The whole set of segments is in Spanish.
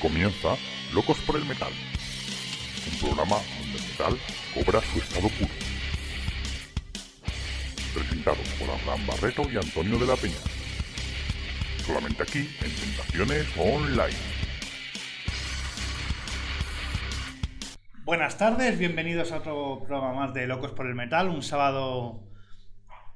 Comienza Locos por el Metal, un programa donde el metal cobra su estado puro. Presentado por Abraham Barreto y Antonio de la Peña. Solamente aquí en Tentaciones Online. Buenas tardes, bienvenidos a otro programa más de Locos por el Metal, un sábado,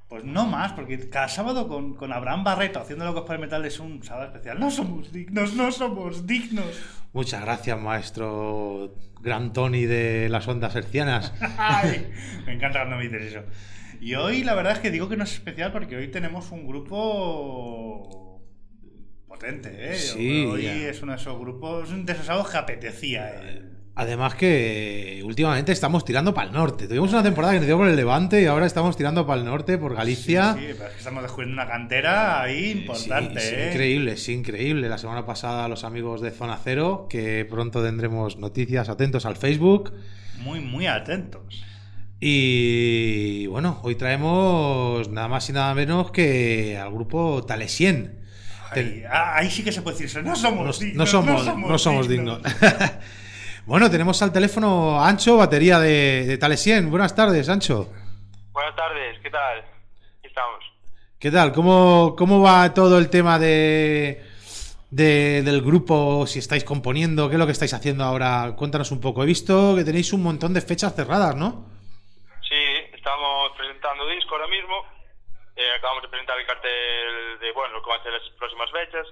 pues no más, porque cada sábado con, con Abraham Barreto haciendo Locos por el Metal es un sábado especial. No somos dignos, no somos dignos. Muchas gracias, maestro Gran Tony de las ondas hercianas. Ay, me encanta cuando me dices eso. Y hoy la verdad es que digo que no es especial porque hoy tenemos un grupo potente, ¿eh? Sí, hoy ya. es uno de esos grupos, un de esos sábados que apetecía. ¿eh? Además que últimamente estamos tirando para el norte. Tuvimos una temporada que nos dio por el Levante y ahora estamos tirando para el norte, por Galicia. Sí, sí, pero es que estamos descubriendo una cantera ahí importante, Sí, sí, ¿eh? increíble, sí, increíble. La semana pasada los amigos de Zona Cero, que pronto tendremos noticias atentos al Facebook. Muy, muy atentos. Y bueno, hoy traemos nada más y nada menos que al grupo Talesien. Ahí, ah, ahí sí que se puede decir. No somos No, dignos. no somos, no somos dignos. bueno, tenemos al teléfono Ancho, batería de, de Talesien. Buenas tardes, Ancho. Buenas tardes, ¿qué tal? Aquí estamos. ¿Qué tal? ¿Cómo, cómo va todo el tema de, de- del grupo? Si estáis componiendo, ¿qué es lo que estáis haciendo ahora? Cuéntanos un poco. He visto que tenéis un montón de fechas cerradas, ¿no? Sí, estamos presentando disco ahora mismo. Eh, acabamos de presentar el cartel de, bueno, lo que van a ser las próximas fechas.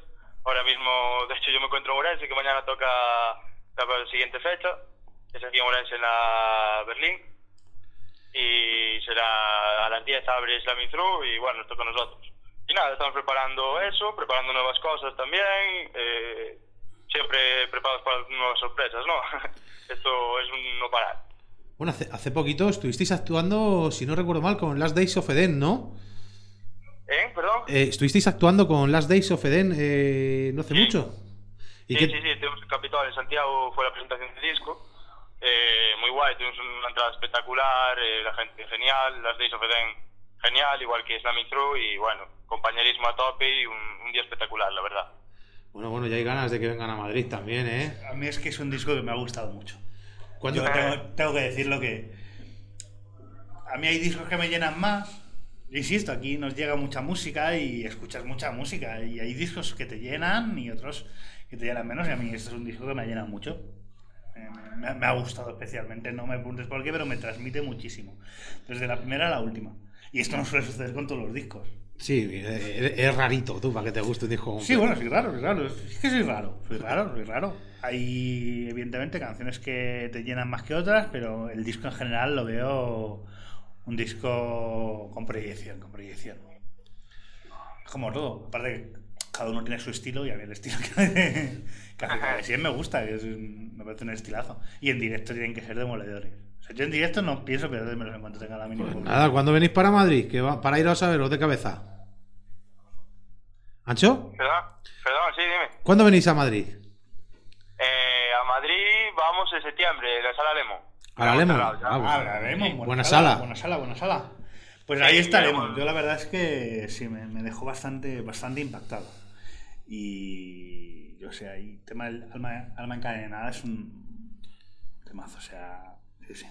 Ahora mismo, de hecho, yo me encuentro en Orense, que mañana toca la siguiente fecha. Es aquí en Orense, en la Berlín. Y será a las 10 abre Slamming Through y bueno, nos toca a nosotros. Y nada, estamos preparando eso, preparando nuevas cosas también. eh, siempre preparados para nuevas sorpresas, ¿no? Esto es un no parar. Bueno, hace, hace poquito estuvisteis actuando, si no recuerdo mal, con Last Days of Eden, ¿no? ¿Eh? ¿Perdón? Eh, estuvisteis actuando con Last Days of Eden eh, no hace Sí. mucho. ¿Y sí, qué- sí, sí, tuvimos el Capitol en Santiago, fue la presentación del disco. Eh, muy guay, tuvimos una entrada espectacular, eh, la gente genial, las Days of Eden genial, igual que Slamming Through, y bueno, compañerismo a tope y un, un día espectacular, la verdad. Bueno, bueno, ya hay ganas de que vengan a Madrid también, ¿eh? A mí es que es un disco que me ha gustado mucho. ¿Cuándo- Yo tengo, tengo que decirlo que a mí hay discos que me llenan más. Insisto, aquí nos llega mucha música y escuchas mucha música. Y hay discos que te llenan y otros que te llenan menos. Y a mí este es un disco que me llena mucho. Eh, Me, me ha gustado especialmente. No me preguntes por qué, pero me transmite muchísimo. Desde la primera a la última. Y esto no suele suceder con todos los discos. Sí, eh, es rarito, tú, para que te guste un disco. Sí, bueno, soy raro, soy raro. Es que soy raro, soy raro, soy raro. Hay, evidentemente, canciones que te llenan más que otras, pero el disco en general lo veo un disco con proyección, con proyección. Es como todo. Aparte que cada uno tiene su estilo y a mí el estilo que, que hace Calesien me gusta, que es un- me parece un estilazo. Y en directo tienen que ser demoledores. O sea, yo en directo no pienso perdérmelos en cuanto tenga la mínima. Nada, ¿cuándo venís para Madrid? Que va, para iros a veros de cabeza. ¿Ancho? ¿Perdón? Perdón, sí, dime. ¿Cuándo venís a Madrid? Eh, a Madrid vamos en septiembre, en la Sala Lemo. A la Lemo. Ah, bueno. Ah. Buena sala. Buena sala, buena sala. Pues Sí, ahí estaremos. Yo la verdad es que sí, me, me dejó bastante, bastante impactado. Y yo sé, ahí tema del alma, alma encadenada es un temazo, o sea, sí, sí.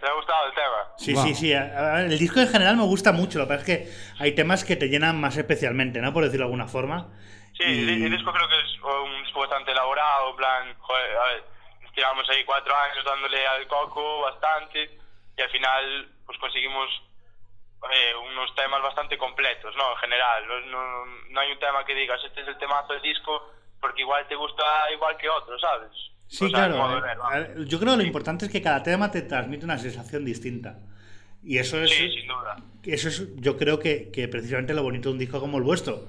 ¿Te ha gustado el tema? Sí, Wow. sí, sí. El disco en general me gusta mucho. Lo que pasa es que hay temas que te llenan más especialmente, ¿no? Por decirlo de alguna forma. Sí, Y- el, el disco creo que es un disco bastante elaborado, en plan, joder, a ver, nos tiramos ahí cuatro años dándole al coco bastante y al final pues conseguimos eh, unos temas bastante completos, ¿no? En general, no, no, no hay un tema que digas, este es el temazo del disco porque igual te gusta igual que otro, ¿sabes? Sí, O sea, el claro. eh, ver, ver, Yo creo que lo importante es que cada tema te transmite una sensación distinta. Y eso es, Sí, sin duda. eso es yo creo que, que precisamente lo bonito de un disco como el vuestro.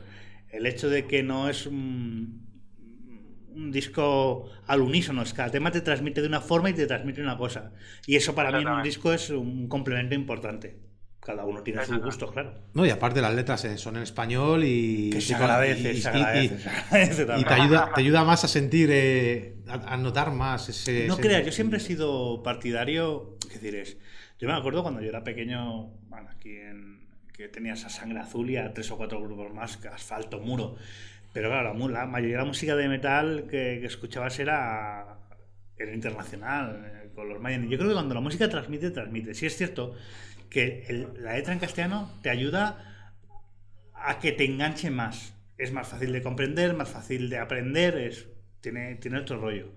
El hecho de que no es un, un disco al unísono, es que cada tema te transmite de una forma y te transmite una cosa. Y eso para mí en un disco es un complemento importante. Cada uno tiene sus gustos, claro. No, y aparte las letras eh, son en español y... Que se agradece, y- se agradece. y- se agradece y te ayuda, te ayuda más a sentir, eh, a, a notar más ese... No ese- creas, yo siempre he sido partidario. ¿Qué decir es? Yo me acuerdo cuando yo era pequeño, bueno, aquí en, que tenía esa sangre azul y a tres o cuatro grupos más, asfalto, muro. Pero claro, la, mu- la mayoría de la música de metal que, que escuchabas era, era internacional, eh, con los Mayan. Y Yo creo que cuando la música transmite, transmite. Sí es cierto que el- la letra en castellano te ayuda a que te enganche más. Es más fácil de comprender, más fácil de aprender, es, tiene, tiene otro rollo.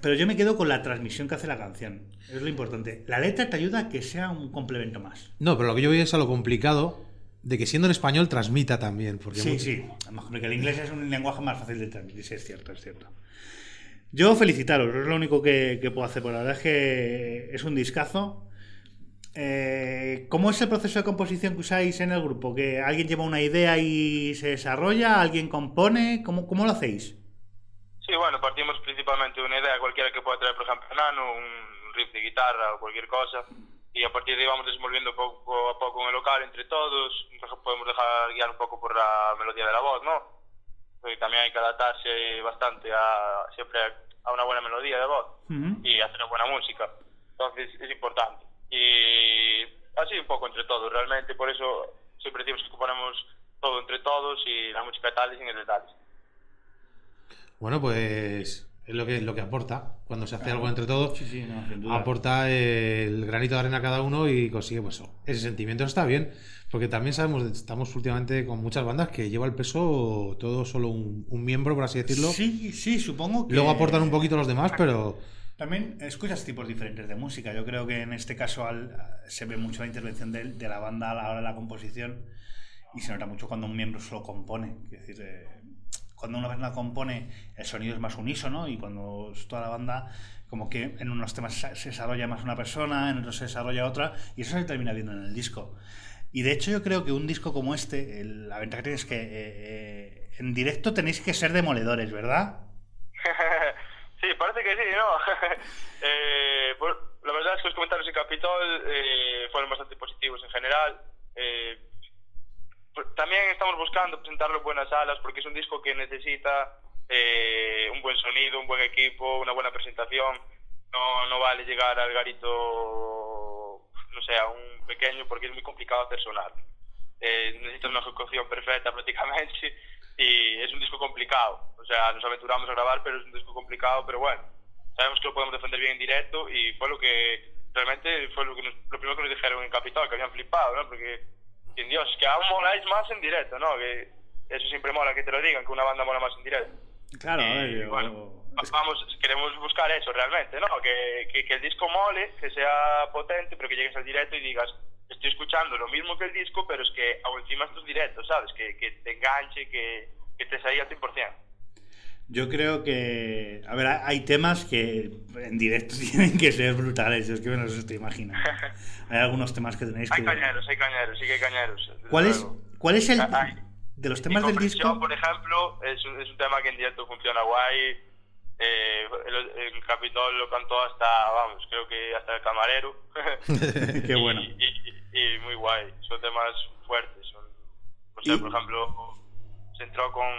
Pero yo me quedo con la transmisión que hace la canción. Es lo importante. La letra te ayuda a que sea un complemento más. No, pero lo que yo voy es a lo complicado de que siendo en español transmita también. Porque Sí, sí. Además, porque el inglés es un lenguaje más fácil de transmitir. Sí, es cierto, es cierto. Yo felicitaros, es lo único que, que puedo hacer. Por la verdad es que es un discazo. Eh, ¿Cómo es el proceso de composición que usáis en el grupo? ¿Que alguien lleva una idea y se desarrolla? ¿Alguien compone? ¿Cómo, cómo lo hacéis? Sí, bueno, partimos principalmente de una idea cualquiera que pueda traer, por ejemplo, Nano, un riff de guitarra o cualquier cosa, y a partir de ahí vamos desenvolviendo poco a poco en el local entre todos, Entonces podemos dejar guiar un poco por la melodía de la voz, ¿no? Porque también hay que adaptarse bastante a siempre a una buena melodía de voz Ujú. y hacer una buena música. Entonces es importante. Y así un poco entre todos, realmente, por eso siempre decimos que componemos todo entre todos y la música tal y sin el detalles. Bueno, pues es lo que, lo que aporta. Cuando se hace algo entre todos, Sí, sí, no, sin duda. aporta el granito de arena a cada uno y consigue pues eso. ese sentimiento. Está bien, porque también sabemos, estamos últimamente con muchas bandas que lleva el peso todo solo un, un miembro, por así decirlo. Sí, sí, supongo que... Luego aportan un poquito los demás, pero También escuchas tipos diferentes de música. Yo creo que en este caso se ve mucho la intervención de, la banda a la hora de la composición y se nota mucho cuando un miembro solo compone. Es decir, eh, cuando una persona compone, el sonido es más unísono y cuando es toda la banda, como que en unos temas se desarrolla más una persona, en otros se desarrolla otra y eso se termina viendo en el disco. Y de hecho yo creo que un disco como este, la ventaja que tiene es que eh, eh, en directo tenéis que ser demoledores, ¿verdad? sí, parece que sí, ¿no? Eh, pues, la verdad es que los comentarios en Capitol eh, fueron bastante positivos en general. Eh, también estamos buscando presentarlo en buenas salas porque es un disco que necesita eh, un buen sonido, un buen equipo, una buena presentación. No, no vale llegar al garito, no sé, a un pequeño porque es muy complicado hacer sonar. Eh, necesitas una ejecución perfecta prácticamente y es un disco complicado. O sea, nos aventuramos a grabar, pero es un disco complicado, pero bueno, sabemos que lo podemos defender bien en directo y fue lo que realmente fue lo, que nos- lo primero que nos dijeron en Capitol, que habían flipado, ¿no? Porque, sin Dios, que aún moláis más en directo, ¿no? Que eso siempre mola que te lo digan, que una banda mola más en directo. Claro, a ver, Y, yo- bueno, vamos, queremos buscar eso realmente, ¿no? Que, que, que el disco mole, que sea potente, pero que llegues al directo y digas, estoy escuchando lo mismo que el disco, pero es que aún encima estos directos, ¿sabes? Que, que te enganche, que, que te salga al 100%. Yo creo que. A ver, hay temas que en directo tienen que ser brutales. Es que no se te imagina. Hay algunos temas que tenéis que. Hay cañeros, hay cañeros, sí que hay cañeros. ¿Cuál es. ¿Cuál es el. Ay. De los temas del disco. por ejemplo, es un, es un tema que en directo funciona guay. Eh, el, el Capitol lo cantó hasta, vamos, creo que hasta el camarero. Qué bueno. Y, y- y muy guay. Son temas fuertes. Son, o sea, Y- por ejemplo, se entró con,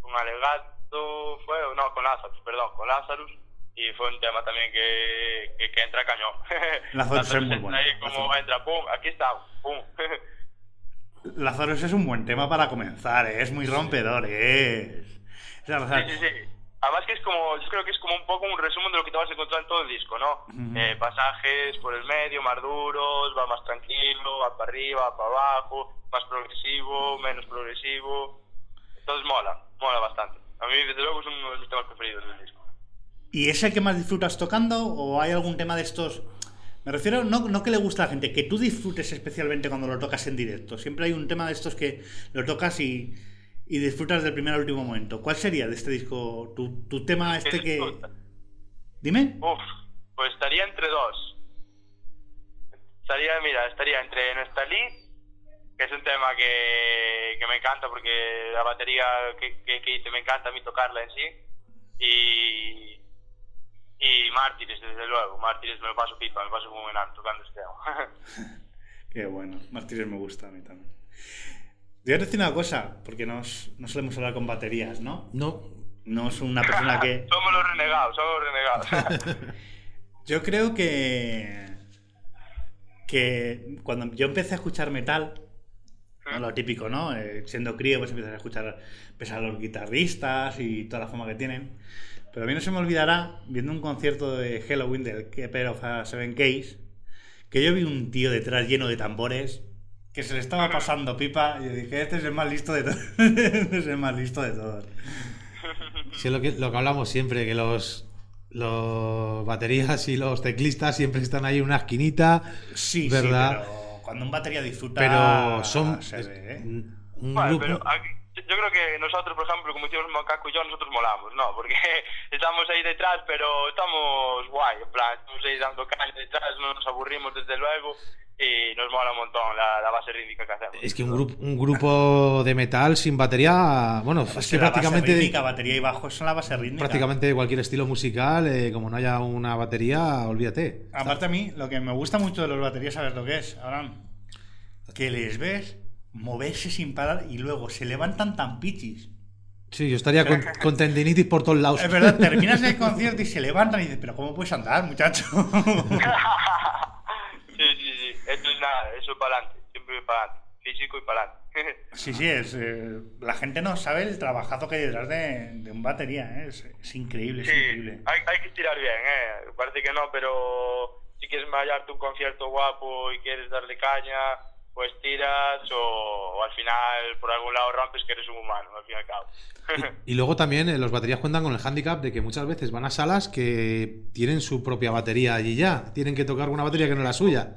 con Alegato, fue, no, con Lazarus, perdón, con Lazarus. Y fue un tema también que, que, que entra cañón. Lazarus es muy bueno. Ahí como entra, pum, aquí está, pum. Lazarus es un buen tema para comenzar, ¿eh? es muy rompedor, es. Sí, sí, sí. Además que es como, yo creo que es como un poco un resumen de lo que te vas a encontrar en todo el disco, ¿no? Eh, pasajes por el medio, más duros, va más tranquilo, va para arriba, va para abajo, más progresivo, menos progresivo. Entonces mola, mola bastante. A mí, desde luego, es uno de mis temas preferidos del disco. ¿Y es el que más disfrutas tocando? ¿O hay algún tema de estos.? Me refiero, no, no que le gusta a la gente, que tú disfrutes especialmente cuando lo tocas en directo. Siempre hay un tema de estos que lo tocas y, y disfrutas del primer al último momento. ¿Cuál sería de este disco tu, tu tema este que. Dime. Uf, pues estaría entre dos. Estaría, mira, estaría entre Nestalí, que es un tema que, que me encanta porque la batería que, que, que hice me encanta a mí tocarla en sí. Y, y Mártires, desde luego. Mártires me lo paso pipa, me lo paso como enano tocando este tema. Qué bueno. Martínez me gusta a mí también. Voy a decir una cosa, porque nos, no solemos hablar con baterías, ¿no? no. No es una persona que. somos los renegados, somos los renegados. Yo creo que. que cuando yo empecé a escuchar metal, ¿no? Lo típico, ¿no? Eh, siendo crío, pues empiezas a escuchar pues, a los guitarristas y toda la fama que tienen. Pero a mí no se me olvidará, viendo un concierto de Halloween del Keeper of a Seven Case, que yo vi un tío detrás lleno de tambores que se le estaba pasando pipa y yo dije, este es el más listo de todos. este es el más listo de todos. Sí, es lo que, lo que hablamos siempre, que los, los baterías y los teclistas siempre están ahí en una esquinita. Sí, ¿verdad? sí, pero cuando un batería disfruta, Pero son se ve, ¿eh? un Vale, grupo. pero aquí- yo creo que nosotros, por ejemplo, como hicimos Macaco y yo, nosotros molamos, ¿no? Porque estamos ahí detrás, pero estamos guay, en plan, estamos ahí dando caña detrás, no nos aburrimos desde luego y nos mola un montón la, la base rítmica que hacemos. Es que un grupo, un grupo de metal sin batería, bueno, es que la base prácticamente, rítmica, batería y bajo son la base rítmica. prácticamente cualquier estilo musical, eh, como no haya una batería, olvídate. Aparte a mí, lo que me gusta mucho de los baterías, ¿sabes lo que es, Abraham? Que les ves moverse sin parar y luego se levantan tan pichis. Sí, yo estaría con, con tendinitis por todos lados. Es verdad, terminas el concierto y se levantan y dices, pero ¿cómo puedes andar, muchacho? eso es para adelante, siempre para adelante, físico y para adelante. sí, sí, es, eh, la gente no sabe el trabajazo que hay detrás de, de un batería, ¿eh? es, es increíble, es Sí, increíble. hay, hay que estirar bien, ¿eh? Parece que no, pero si quieres hallarte un concierto guapo y quieres darle caña, pues tiras o, o al final por algún lado rompes que eres un humano, al fin y al cabo. Y luego también eh, los baterías cuentan con el handicap de que muchas veces van a salas que tienen su propia batería allí ya. Tienen que tocar una batería que no es la suya.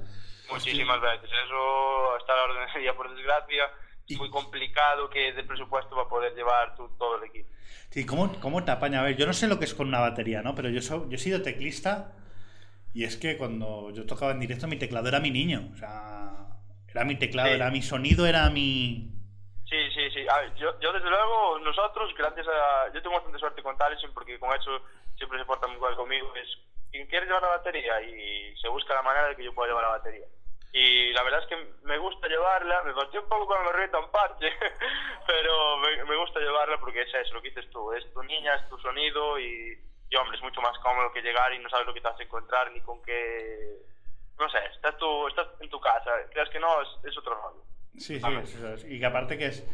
Muchísimas veces. Eso está a la orden del día, por desgracia. Es muy complicado que de presupuesto va a poder llevar tú, todo el equipo. Sí, ¿cómo, ¿cómo te apaña? A ver, yo no sé lo que es con una batería, ¿no? Pero yo, so- yo he sido teclista y es que cuando yo tocaba en directo mi teclado era mi niño. O sea, era mi teclado, Sí. era mi sonido, era mi... Sí, sí, sí. A ver, yo, yo desde luego, nosotros, gracias a... Yo tengo bastante suerte con Taliesin porque con eso siempre se porta muy bien conmigo. Es quien quiere llevar la batería y se busca la manera de que yo pueda llevar la batería. Y la verdad es que me gusta llevarla, me partió un poco cuando me reta un parche, pero me, me gusta llevarla porque es eso, lo que dices tú, es tu niña, es tu sonido y, y hombre, es mucho más cómodo que llegar y no sabes lo que te vas a encontrar ni con qué... No sé, estás, tú, estás en tu casa, creas que no, es, es otro rollo. Sí, sí, eso es. Y que aparte que es,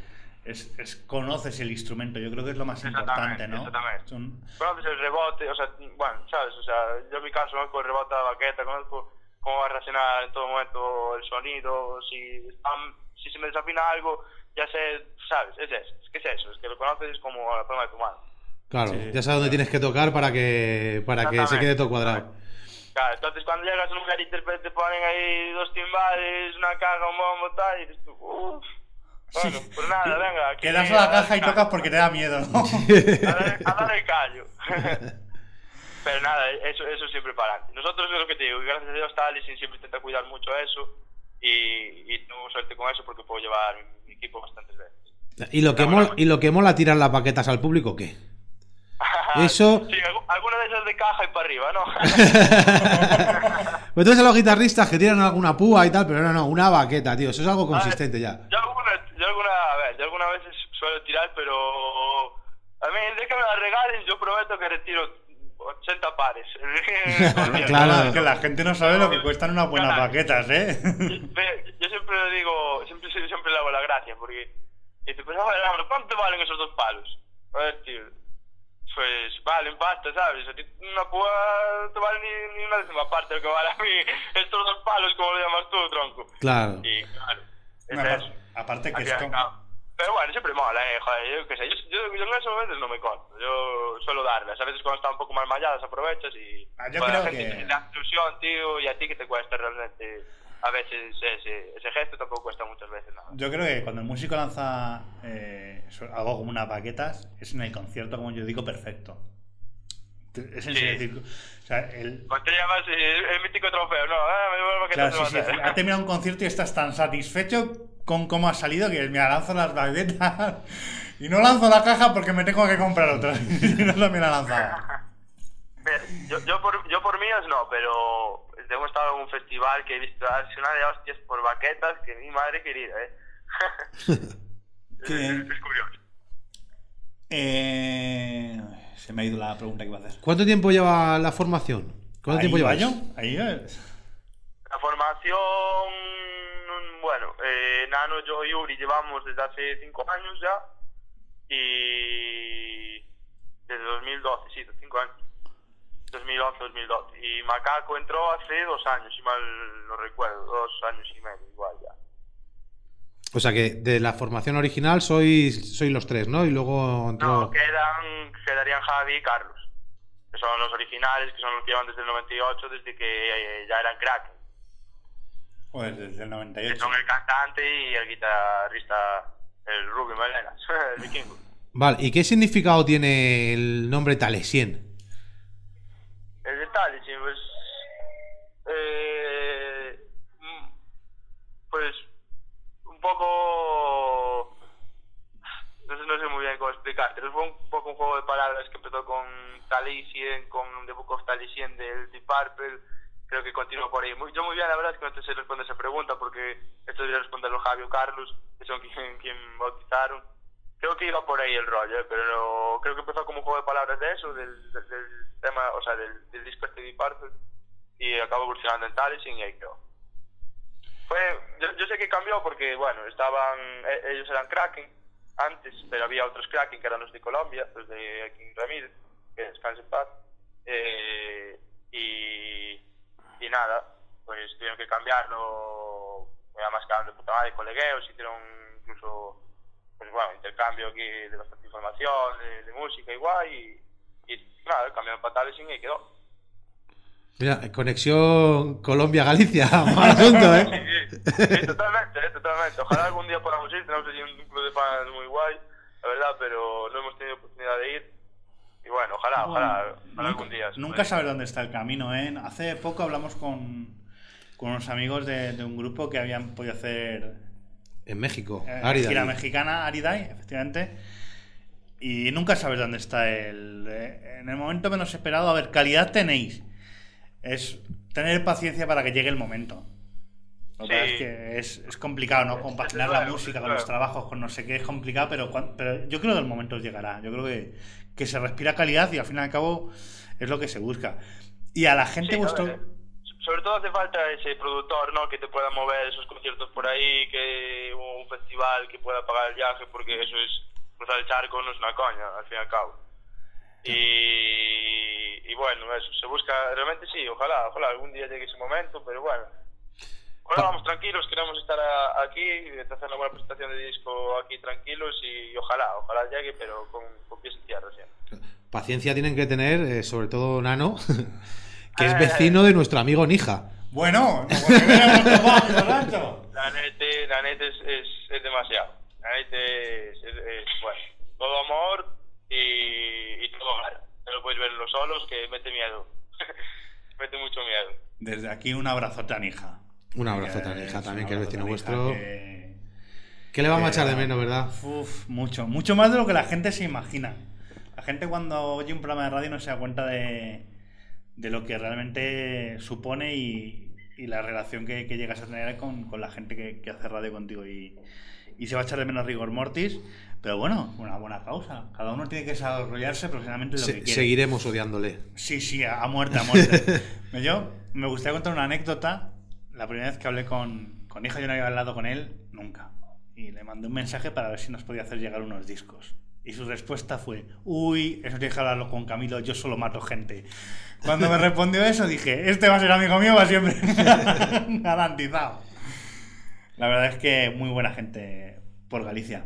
es, es conoces el instrumento, yo creo que es lo más importante, ¿no? exactamente. Es un- conoces el rebote, o sea, bueno, sabes, o sea, yo en mi caso conozco el rebote de la baqueta, conozco cómo va a reaccionar en todo momento el sonido, si, están- si se me desafina algo, ya sé, sabes, es eso, es que es eso, es que lo conoces como la palma de tu mano. Claro, Sí. ya sabes dónde tienes que tocar para que, para que se quede todo cuadrado. Claro, entonces cuando llegas a un lugar y te, ponen ahí dos timbales, una caja, un bombo, tal, y dices tú, uff, bueno, pues nada, venga. Quedas a la caja y tocas porque te da miedo, ¿no? a dar, a dar el callo. Pero nada, eso, eso siempre para adelante. Nosotros es lo que te digo, gracias a Dios Taliesin siempre intenta cuidar mucho eso y, y tengo suerte con eso porque puedo llevar mi, equipo bastantes veces. ¿Y lo, que mola, bueno. ¿Y lo que mola tirar las paquetas al público qué? Eso- Sí, algu- alguna de esas de caja y para arriba, ¿no? Pues tú a los guitarristas que tiran alguna púa y tal, pero no, no, una baqueta, tío. Eso es algo consistente ya. Yo alguna, yo alguna, a ver, yo alguna veces suelo tirar, pero a mí el día que me la regales yo prometo que retiro 80 pares. Claro. Que la gente no sabe lo que cuestan unas buenas Claro. baquetas, ¿eh? Yo siempre le digo, siempre, siempre le hago la gracia, porque dice, pues a ver, Álvaro, ¿cuánto valen esos dos palos? A ver, tío, pues valen pasta, ¿sabes? A ti una púa no te vale ni, ni una décima parte de lo que vale a mí estos dos palos, como lo llamas tú, tronco. Claro. Y claro, es. Aparte que esto... Pero bueno, siempre mola, eh, joder, yo qué sé, yo, yo, yo en esos momentos no me corto, yo suelo darlas, a veces cuando están un poco mal malladas aprovechas y... Ah, yo joder, creo la gente que- le da ilusión, tío, y a ti que te cuesta realmente, a veces ese, ese gesto tampoco cuesta muchas veces nada. Yo creo que cuando el músico lanza eh, algo como unas baquetas, es en el concierto, como yo digo, perfecto. Es en Sí. serio decir, o sea, el, Cuando te llamas eh, el mítico trofeo, no, ah, me vuelvo a claro, sí, sí, ha terminado un concierto y estás tan satisfecho con cómo ha salido que mira, lanzo las baquetas y no lanzo la caja porque me tengo que comprar otra. Si no también la lanzaba. Yo, yo, por, yo por mías no, pero hemos estado en un festival que he visto darse una de hostias por baquetas que mi madre querida, ¿eh? ¿Qué? es, es curioso. Eh, se me ha ido la pregunta que iba a hacer. ¿Cuánto tiempo lleva la formación? ¿Cuánto Ahí tiempo va llevas? yo, ahí es. La formación, bueno, eh, Nano, yo y Uri llevamos desde hace cinco años ya y desde 2012, sí, cinco años. 2011, 2012. Y Macaco entró hace dos años, si mal no recuerdo, dos años y medio, igual ya. O sea que de la formación original sois, sois los tres, ¿no? Y luego entró... No, quedan, quedarían Javi y Carlos, que son los originales, que son los que llevan desde el 98, desde que eh, ya eran crack. Pues desde el Que 98. son el cantante y el guitarrista, el Rubio Melenas, el vikingo. Vale, ¿y qué significado tiene el nombre Talesien? El detalle, sí, pues. Eh, pero fue un poco un juego de palabras que empezó con Talisien, con The Book of Talisien del Deep Purple. Creo que continuó por ahí. Muy- yo muy bien, la verdad es que no te sé responder esa pregunta porque esto debería responderlo Javier Carlos, que son quien, quien bautizaron. Creo que iba por ahí el rollo, eh, pero creo que empezó como un juego de palabras de eso, del, del, del tema, o sea, del, del disco este de Deep Purple, y acabó evolucionando en Talisien y ahí quedó. Fue, yo, yo sé que cambió porque, bueno, estaban, e- ellos eran Kraken antes, pero había otros Kraken que eran los de Colombia, los de King Ramírez, que descanse en paz. Eh, y, nada, pues tuvieron que cambiarlo, además quedaron de puta madre, colegueos, hicieron incluso, pues bueno, intercambio aquí de bastante información, de, música igual, y, y nada, cambiaron para Talisien y quedó. Mira, conexión Colombia-Galicia, mal asunto, ¿eh? Sí, sí, sí, totalmente, eh, totalmente. Ojalá algún día podamos ir, tenemos allí un club de fans muy guay, la verdad, pero no hemos tenido oportunidad de ir. Y bueno, ojalá, ojalá, Bueno, ojalá algún día. Nunca sabes dónde está el camino, ¿eh? Hace poco hablamos con, con unos amigos de, de un grupo que habían podido hacer En México, eh, Árida. gira mexicana, Aridai, efectivamente. Y nunca sabes dónde está el. eh, en el momento menos esperado, a ver, calidad tenéis. Es tener paciencia para que llegue el momento. Lo Sí. es que es, es complicado, ¿no? Compaginar la música con los trabajos, con no sé qué, es complicado, pero, pero yo creo que el momento llegará. Yo creo que, que se respira calidad y al fin y al cabo es lo que se busca. Y a la gente Sí, ver, sobre todo hace falta ese productor, ¿no? Que te pueda mover esos conciertos por ahí, que un festival que pueda pagar el viaje, porque eso es cruzar el charco, no es una coña, al fin y al cabo. Y, y bueno, eso, se busca, realmente sí, ojalá, ojalá algún día llegue ese momento, pero bueno. Ahora vamos tranquilos, queremos estar a- aquí, hacer una buena presentación de disco aquí tranquilos y ojalá, ojalá llegue, pero con, con pies en tierra siempre. Paciencia tienen que tener, eh, sobre todo Nano, que es Eh. vecino de nuestro amigo Nija. Bueno. La nete, la nete es, es, es demasiado. La es- es, bueno, todo amor y, y todo mal. No lo puedes ver en los solos que mete miedo. mete mucho miedo. Desde aquí un abrazote a Nija. Un abrazo a Nija es también, que es abrazo vecino vuestro. que- ¿Qué le vamos a echar de menos, verdad? Uf, mucho, mucho más de lo que la gente se imagina. La gente cuando oye un programa de radio no se da cuenta de, de lo que realmente supone y, y la relación que, que llegas a tener con, con la gente que, que hace radio contigo. Y, y se va a echar de menos rigor mortis, pero bueno, una buena causa. Cada uno tiene que desarrollarse profesionalmente en lo Se- que quiere. seguiremos odiándole. Sí, sí, a muerte, a muerte. Yo me gustaría contar una anécdota. La primera vez que hablé con, con hija, yo no había hablado con él nunca. Y le mandé un mensaje para ver si nos podía hacer llegar unos discos. Y su respuesta fue, uy, eso tienes que hablarlo con Camilo, yo solo mato gente. Cuando me respondió eso dije, este va a ser amigo mío va siempre. Garantizado. La verdad es que muy buena gente por Galicia.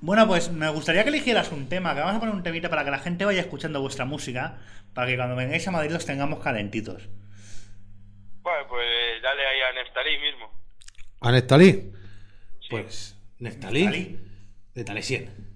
Bueno, pues me gustaría que eligieras un tema, que vamos a poner un temita para que la gente vaya escuchando vuestra música, para que cuando vengáis a Madrid los tengamos calentitos. Bueno, pues dale ahí a Neftalí mismo. ¿A Neftalí? Sí. Pues Neftalí, Neftalí. de Talesien.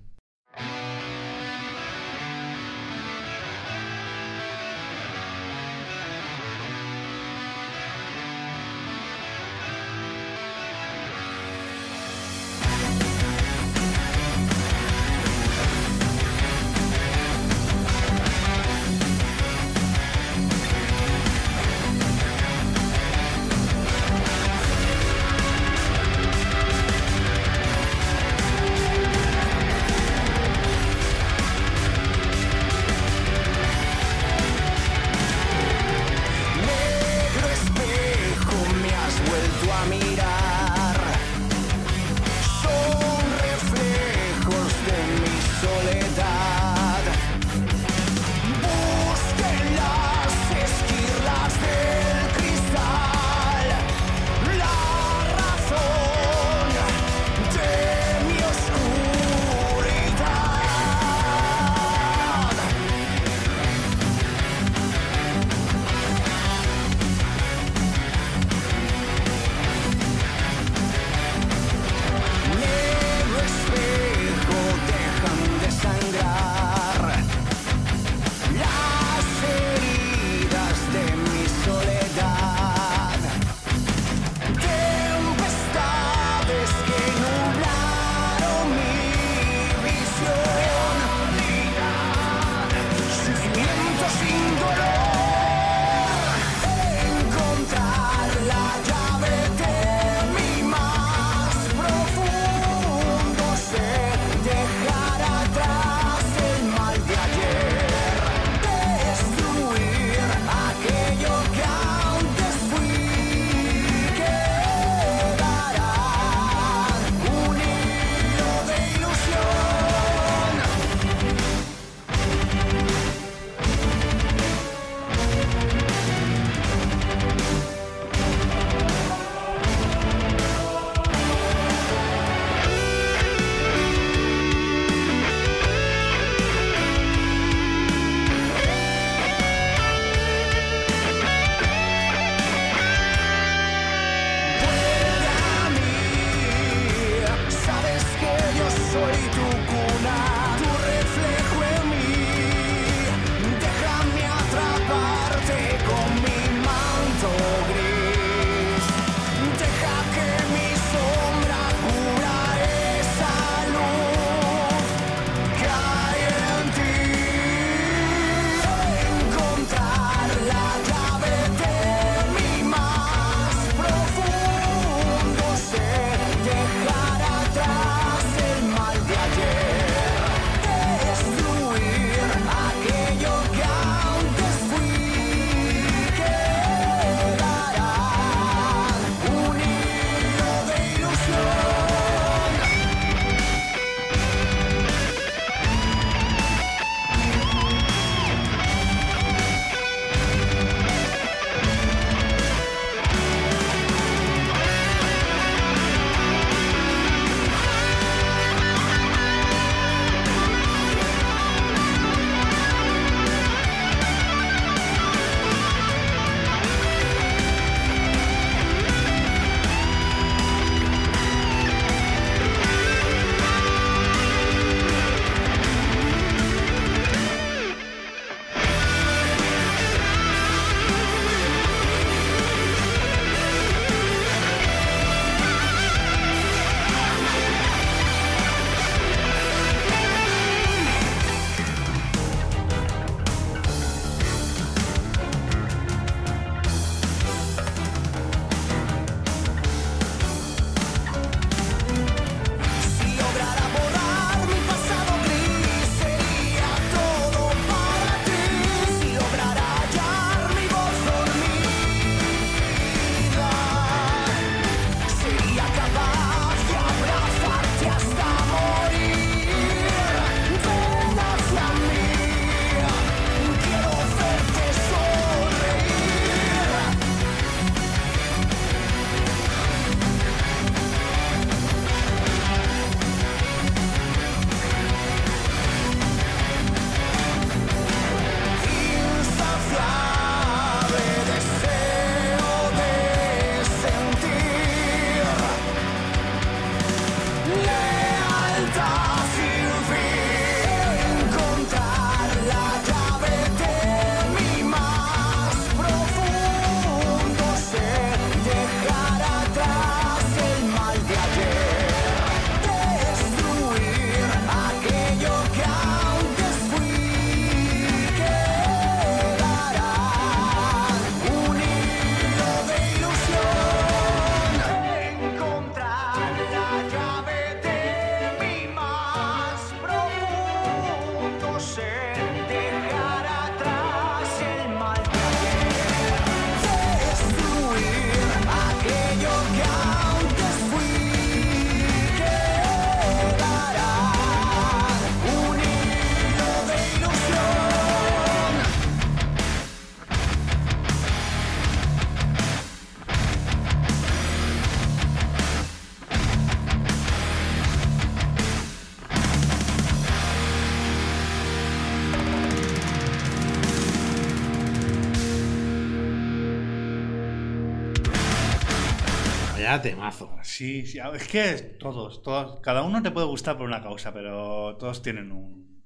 Vaya temazo. Sí, sí, es que todos, todos, cada uno te puede gustar por una causa, pero todos tienen un...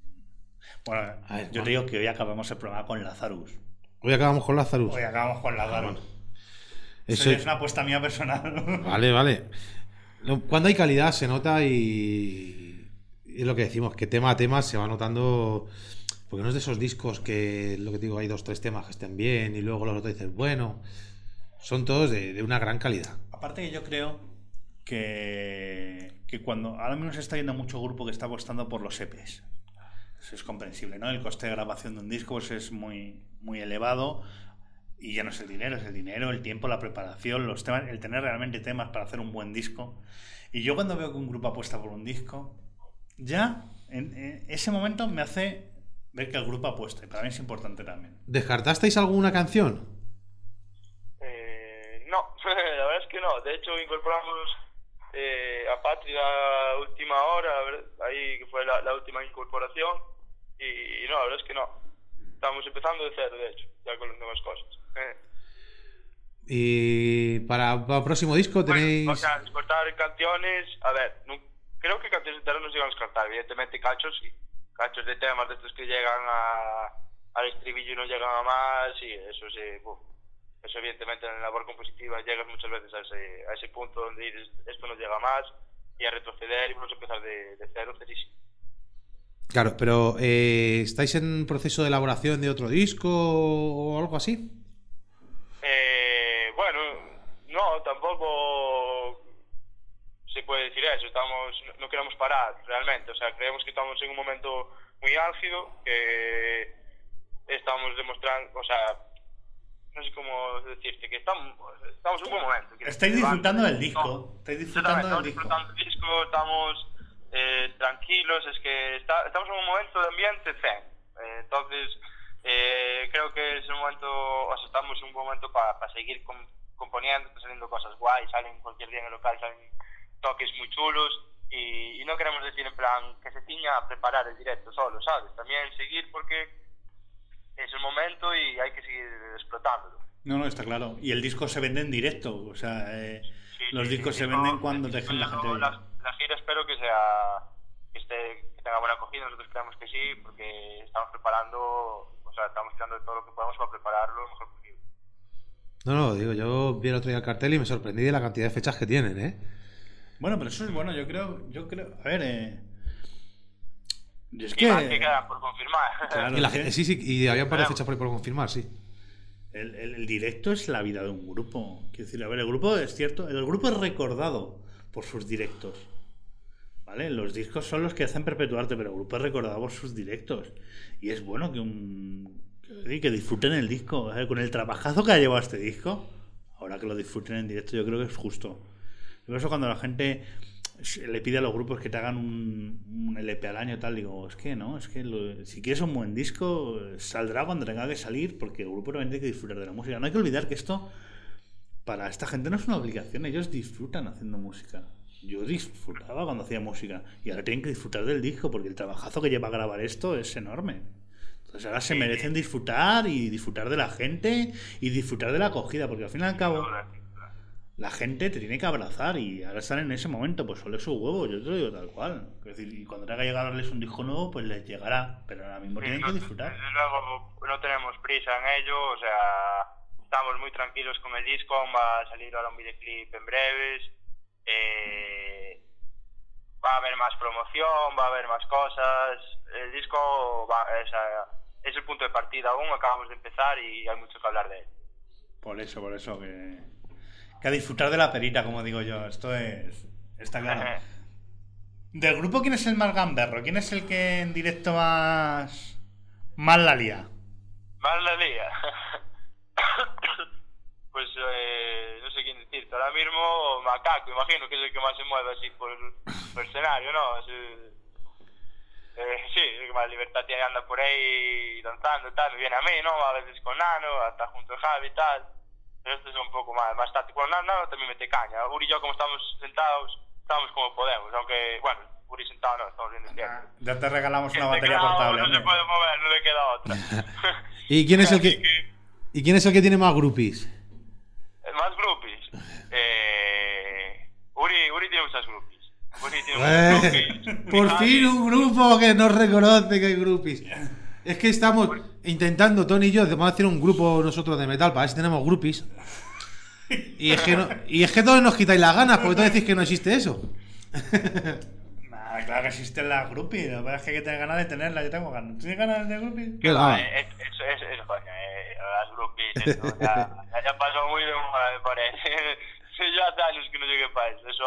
Bueno, ver, yo te digo que hoy acabamos el programa con Lazarus. Hoy acabamos con Lazarus. Hoy acabamos con Lazarus. Eso es una apuesta mía personal. Vale, vale. Cuando hay calidad se nota y, y es lo que decimos, que tema a tema se va notando, porque no es de esos discos que, lo que te digo, hay dos, tres temas que estén bien y luego los otros dices, bueno, son todos de, de una gran calidad. Aparte que yo creo que, que cuando ahora mismo se está viendo mucho grupo que está apostando por los EPs. Eso es comprensible, ¿no? El coste de grabación de un disco pues, es muy, muy elevado y ya no es el dinero, es el dinero, el tiempo, la preparación, los temas, el tener realmente temas para hacer un buen disco. Y yo cuando veo que un grupo apuesta por un disco, ya en, en ese momento me hace ver que el grupo apuesta y para mí es importante también. ¿Descartasteis alguna canción? No, la verdad es que no. De hecho, incorporamos eh, a Patria a última hora, ahí que fue la, la última incorporación. Y, y no, la verdad es que no. Estamos empezando de cero, de hecho, ya con las nuevas cosas. Eh. Y para, para el próximo disco tenéis... Bueno, o sea, descartar canciones, a ver, no- creo que canciones enteras no se iban a descartar, evidentemente cachos sí, cachos de temas de estos que llegan a, al estribillo y no llegan a más, sí, eso sí, buf. Eso evidentemente en la labor compositiva llegas muchas veces a ese, a ese punto donde dices esto no llega más y a retroceder y vamos a empezar de, de cero, cerísimo. Claro, pero eh, ¿estáis en proceso de elaboración de otro disco o algo así? Eh, bueno, no, tampoco se puede decir eso. Estamos, no queremos parar realmente. O sea, creemos que estamos en un momento muy álgido, que estamos demostrando, o sea, no sé cómo decirte, que estamos, estamos en un buen momento. Estáis disfrutando del disco, estáis disfrutando del disco. estamos disfrutando del disco, estamos eh, tranquilos, es que está- estamos en un momento de ambiente zen. Eh, entonces, eh, creo que es un momento, o sea, estamos en un momento para seguir com- componiendo, saliendo cosas guay, salen cualquier día en el local, salen toques muy chulos y, y no queremos decir en plan que se tiña a preparar el directo solo, ¿sabes? También seguir porque es el momento y hay que seguir explotándolo. No, no, está claro. Y el disco se vende en directo. O sea, eh, Sí, los sí, discos sí, se venden no, cuando te la gente. La, la gira espero que sea que, esté, que tenga buena acogida, nosotros creemos que sí, porque estamos preparando, o sea, estamos tirando de todo lo que podemos para prepararlo lo mejor posible. No, no, digo, yo vi el otro día el cartel y me sorprendí de la cantidad de fechas que tienen, ¿eh? Bueno, pero eso es bueno. Yo creo, yo creo. A ver, eh, es Y que. más que quedan por confirmar. Claro, Y la gente- sí, sí, y había un par de Claro. fechas por confirmar, sí. el, el- el directo es la vida de un grupo. Quiero decir, a ver, el grupo es cierto. El grupo es recordado por sus directos. ¿Vale? Los discos son los que hacen perpetuarte, pero el grupo es recordado por sus directos. Y es bueno que un. que- disfruten el disco. Con el trabajazo que ha llevado este disco, ahora que lo disfruten en directo, yo creo que es justo. Por eso cuando la gente le pide a los grupos que te hagan un, un LP al año tal, digo, es que no, es que lo- si quieres un buen disco, saldrá cuando tenga que salir, porque el grupo realmente hay que disfrutar de la música. No hay que olvidar que esto, para esta gente no es una obligación, ellos disfrutan haciendo música. Yo disfrutaba cuando hacía música y ahora tienen que disfrutar del disco porque el trabajazo que lleva a grabar esto es enorme. Entonces ahora se merecen disfrutar y disfrutar de la gente y disfrutar de la acogida, porque al fin y al cabo la gente te tiene que abrazar y ahora están en ese momento, pues solo su huevo, yo te lo digo tal cual. Es decir, y cuando tenga que llegarles un disco nuevo, pues les llegará, pero ahora mismo tienen que disfrutar. Desde luego no tenemos prisa en ello, o sea, estamos muy tranquilos con el disco, va a salir ahora un videoclip en breves, eh, va a haber más promoción, va a haber más cosas, el disco va, es, es el punto de partida aún, acabamos de empezar y hay mucho que hablar de él. Por eso, por eso, que, que a disfrutar de la perita, como digo yo, esto es, está claro. Del grupo, ¿quién es el más gamberro? ¿Quién es el que en directo más, más la lía? Más la liga. pues eh, no sé quién decirte. Ahora mismo Macaco, imagino que es el que más se mueve así por, por escenario, ¿no? Es el- eh, sí, el que más libertad tiene, anda por ahí danzando y tal. Me viene a mí, ¿no? A veces con Nano, hasta junto a Javi y tal. Este es un poco más, más táctico. Bueno, Nano, Nano también mete caña. Uri y yo, como estamos sentados, estamos como podemos. Aunque, bueno, Uri sentado no, estamos viendo izquierda. Ya te regalamos una El batería teclado portable. No se puede mover, no le queda otra. ¿Y quién es el que, ¿y quién es el que tiene más groupies? ¿Más groupies? Eh, esas groupies. Por fin tiene Eh, unas groupies. por Javi, fin un grupo que nos reconoce que hay groupies. Es que estamos intentando, Tony y yo, vamos a hacer un grupo nosotros de metal para ver si tenemos groupies. Y es que, no- y es que todos nos quitáis las ganas, porque todos decís que no existe eso. Nada, claro que existen las groupies. Lo que pasa es que hay que tener ganas de tenerlas. Yo tengo ganas. ¿Tienes ganas de groupies? ¿Qué? Eh, eh, Eso es, es coña, eh, las groupies, eso, ya, pasó muy de moda, me parece. Sí, yo hace años que no llegué para eso. Eso,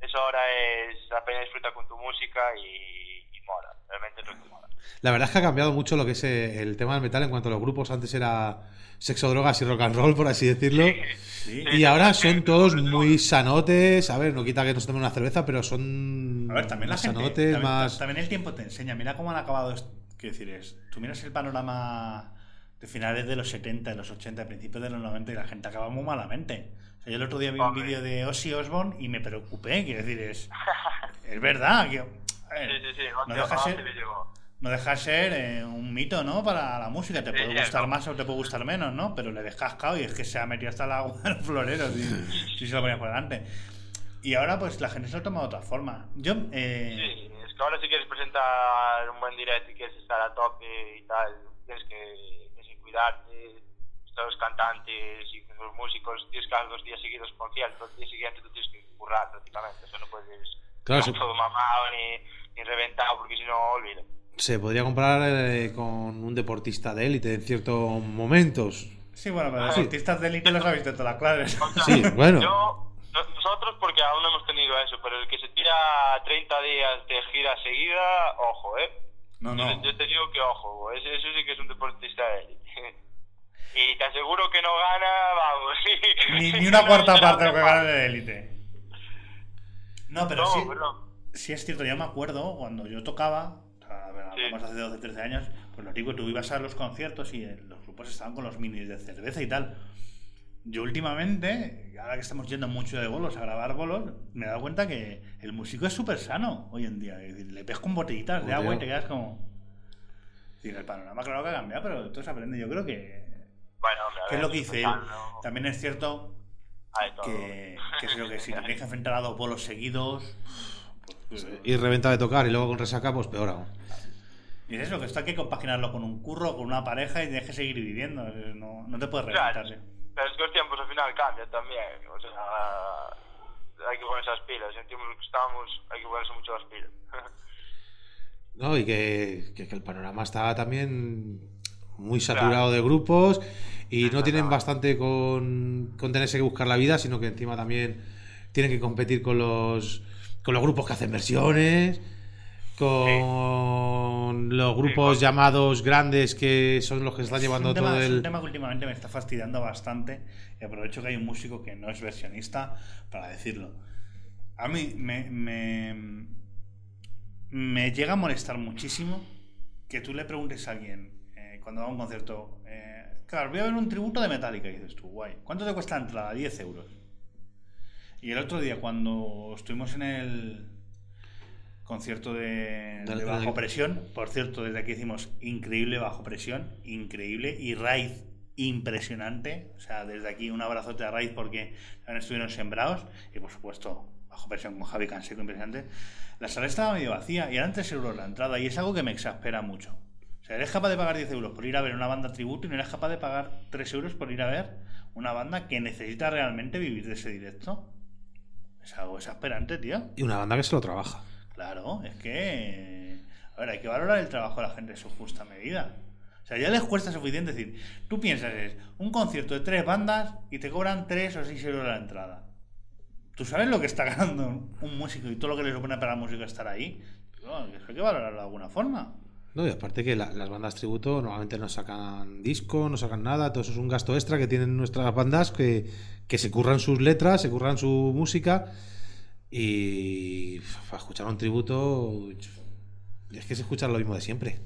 eso ahora es apenas disfruta con tu música y mola, realmente es lo que mola. La verdad es que ha cambiado mucho lo que es eh, el tema del metal en cuanto a los grupos. Antes era sexo, drogas y rock and roll, por así decirlo. Sí. Y ahora son todos muy sanotes. A ver, no quita que nos tomen una cerveza, pero son A ver, también la más gente. sanotes, también, más. también el tiempo te enseña. Mira cómo han acabado. Quiero decir, es, tú miras el panorama de finales de los 70, de los 80, principios de los 90 y la gente acaba muy malamente. O sea, yo el otro día vi un Hombre. vídeo de Ozzy Osbourne y me preocupé. Quiero decir, es. Es verdad. Que, ver, Sí, sí, sí, no deja ser- le llegó. No deja de ser eh, un mito, ¿no? Para la música. Te Sí, puede gustar no. más o te puede gustar menos, ¿no? Pero le ves cascado y es que se ha metido hasta el agua en los floreros si, si se lo ponías por delante. Y ahora, pues la gente se lo toma de otra forma. Yo, eh, Sí, es que ahora si quieres presentar un buen directo y quieres estar a tope y tal, tienes que, tienes que cuidarte. Los cantantes y los músicos tienes que dar dos días seguidos conciertos, el día siguiente tú tienes que currar prácticamente. Eso no puedes Claro, estar sí. todo mamado ni, ni reventado porque si no, olvida. Se podría comparar eh, con un deportista de élite en ciertos momentos. sí, bueno, pero los Sí. artistas de élite los habéis de todas las claves. O sea, Sí, bueno. Yo, no- nosotros porque aún no hemos tenido eso, pero el que se tira 30 días de gira seguida, ojo, ¿eh? No, no. Yo, yo te digo que ojo, ese, eso sí que es un deportista de élite. Y te aseguro que no gana, vamos. Ni, ni una cuarta parte de lo que gana de élite. No, pero No, sí, sí es cierto. Yo me acuerdo cuando yo tocaba, o sea, a ver, Sí. hablamos hace 12, 13 años, pues lo digo, tú ibas a los conciertos y eh, los grupos estaban con los minis de cerveza y tal. Yo últimamente, ahora que estamos yendo mucho de bolos a grabar bolos, me he dado cuenta que el músico es súper sano hoy en día. Es decir, le pesco con botellitas de agua y te quedas como... Decir, el panorama claro que ha cambiado, pero todo se aprende. Yo creo que... Bueno, ¿Qué es lo que dice él? También es cierto. Que, que es lo que si tenéis que enfrentar a dos bolos seguidos... Pues, Y reventa de tocar y luego con resaca, pues peor aún. y es eso, que esto hay que compaginarlo con un curro, con una pareja y tienes que seguir viviendo. eh, No, no te puedes reventar. ¿sí? Pero es que los tiempos al final cambian también. O sea, hay que ponerse las pilas. En tiempos que estamos, hay que ponerse mucho las pilas. ¿no? Y que, que- que el panorama está también muy saturado de grupos y no tienen bastante con, con tenerse que buscar la vida, sino que encima también tienen que competir con los, con los grupos que hacen versiones, con los grupos llamados grandes que son los que están Es llevando tema, todo es un el... tema que últimamente me está fastidiando bastante y aprovecho que hay un músico que no es versionista para decirlo. A mí me, me, me llega a molestar muchísimo que tú le preguntes a alguien eh, cuando va a un concierto, claro, voy a ver un tributo de Metallica y dices tú, guay, ¿cuánto te cuesta la entrada? 10 euros. Y el otro día cuando estuvimos en el concierto de, bajo presión, por cierto, desde aquí hicimos increíble bajo presión, increíble, y Raid impresionante, o sea, desde aquí un abrazote a Raid porque también estuvieron sembrados, y por supuesto, bajo presión con Javi Canseco, impresionante. La sala estaba medio vacía y eran 3 euros la entrada, y es algo que me exaspera mucho. O sea, eres capaz de pagar 10 euros por ir a ver una banda tributo y no eres capaz de pagar 3 euros por ir a ver una banda que necesita realmente vivir de ese directo. Es algo exasperante, tío. Y una banda que se lo trabaja. Claro, es que. A ver, hay que valorar el trabajo de la gente en su justa medida. O sea, ya les cuesta suficiente decir. Tú piensas, es un concierto de tres bandas y te cobran 3 o 6 euros la entrada. ¿Tú sabes lo que está ganando un músico y todo lo que le supone para el músico estar ahí? No, eso hay que valorarlo de alguna forma. No, y aparte que la- las bandas tributo normalmente no sacan disco, no sacan nada, todo eso es un gasto extra que tienen nuestras bandas que, que se curran sus letras, se curran su música y para escuchar un tributo es que se escucha lo mismo de siempre.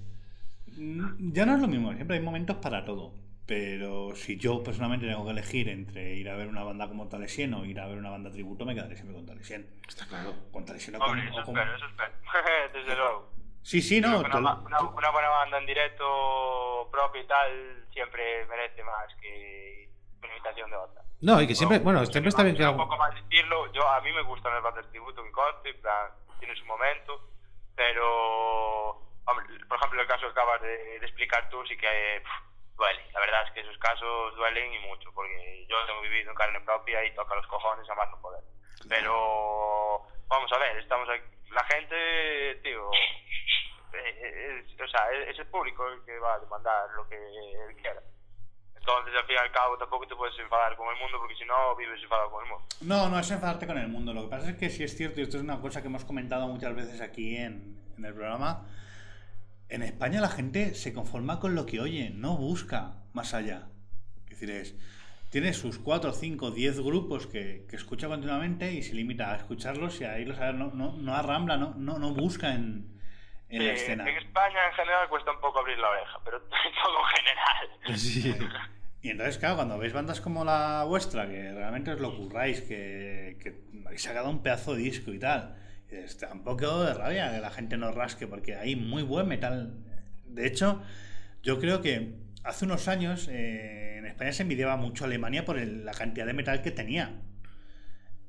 Mm, Ya no es lo mismo, siempre hay momentos para todo. Pero si yo personalmente tengo que elegir entre ir a ver una banda como Talesien o ir a ver una banda tributo, me quedaré siempre con Talesien. Está claro. Con Talesien o con, Hombre, eso o con- espero, eso espero. Desde luego. Sí, sí, no. Una, una, una buena banda en directo propia y tal siempre merece más que una imitación de otra. No, y que siempre, bueno, siempre está bien que Un poco más decirlo, yo a mí me gustan las bandas de tributo en plan, tiene su momento, pero, hombre, por ejemplo, el caso que acabas de, de explicar tú sí que pff, duele. La verdad es que esos casos duelen y mucho, porque yo tengo vivido en carne propia y toca los cojones a más no poder. Pero, vamos a ver, estamos aquí, la gente, tío, es- o sea, es el público el que va a demandar lo que él quiera. Entonces, al fin y al cabo, tampoco te puedes enfadar con el mundo, porque si no, vives enfadado con el mundo. No, no es enfadarte con el mundo. Lo que pasa es que sí es cierto, y esto es una cosa que hemos comentado muchas veces aquí en, en el programa. En España la gente se conforma con lo que oye, no busca más allá. Es decir, es, tiene sus 4, 5, 10 grupos que, que escucha continuamente y se limita a escucharlos y a irlos a ver. No, no, no arrambla, no, no, no busca en, en la escena. en España, en general, cuesta un poco abrir la oreja, pero todo en general. Sí. Y entonces, claro, cuando veis bandas como la vuestra, que realmente os lo curráis, que, que habéis sacado un pedazo de disco y tal, da un poco de rabia que la gente nos rasque, porque hay muy buen metal. De hecho, yo creo que hace unos años eh, en España se envidiaba mucho a Alemania por el- la cantidad de metal que tenía.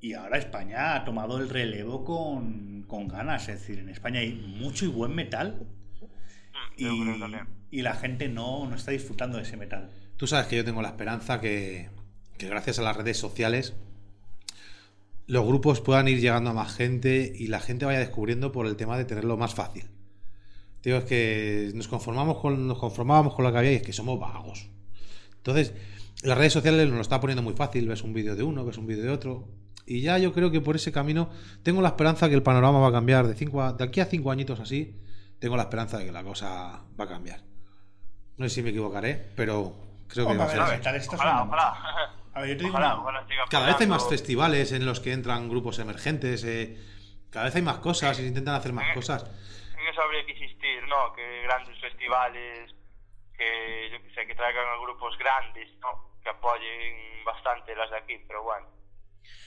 Y ahora España ha tomado el relevo con, con ganas. Es decir, en España hay mucho y buen metal. Yo creo Y, y la gente no, no está disfrutando de ese metal. Tú sabes que yo tengo la esperanza que, que gracias a las redes sociales los grupos puedan ir llegando a más gente y la gente vaya descubriendo por el tema de tenerlo más fácil. Digo, es que nos conformamos con, nos conformábamos con lo que había y es que somos vagos. Entonces, las redes sociales nos lo está poniendo muy fácil. Ves un vídeo de uno, ves un vídeo de otro. Y ya yo creo que por ese camino tengo la esperanza que el panorama va a cambiar. De, cinco a- de aquí a cinco añitos así, tengo la esperanza de que la cosa va a cambiar. No sé si me equivocaré, pero creo que va a ser Ojalá, ojalá. A ver, yo te digo Ojalá, ojalá Cada vez hay más festivales en los que entran grupos emergentes. eh, cada vez hay más cosas y se intentan hacer más cosas. En eso habría que insistir, ¿no? Que grandes festivales, que yo que sé, que traigan a grupos grandes, ¿no? Que apoyen bastante las de aquí, pero bueno,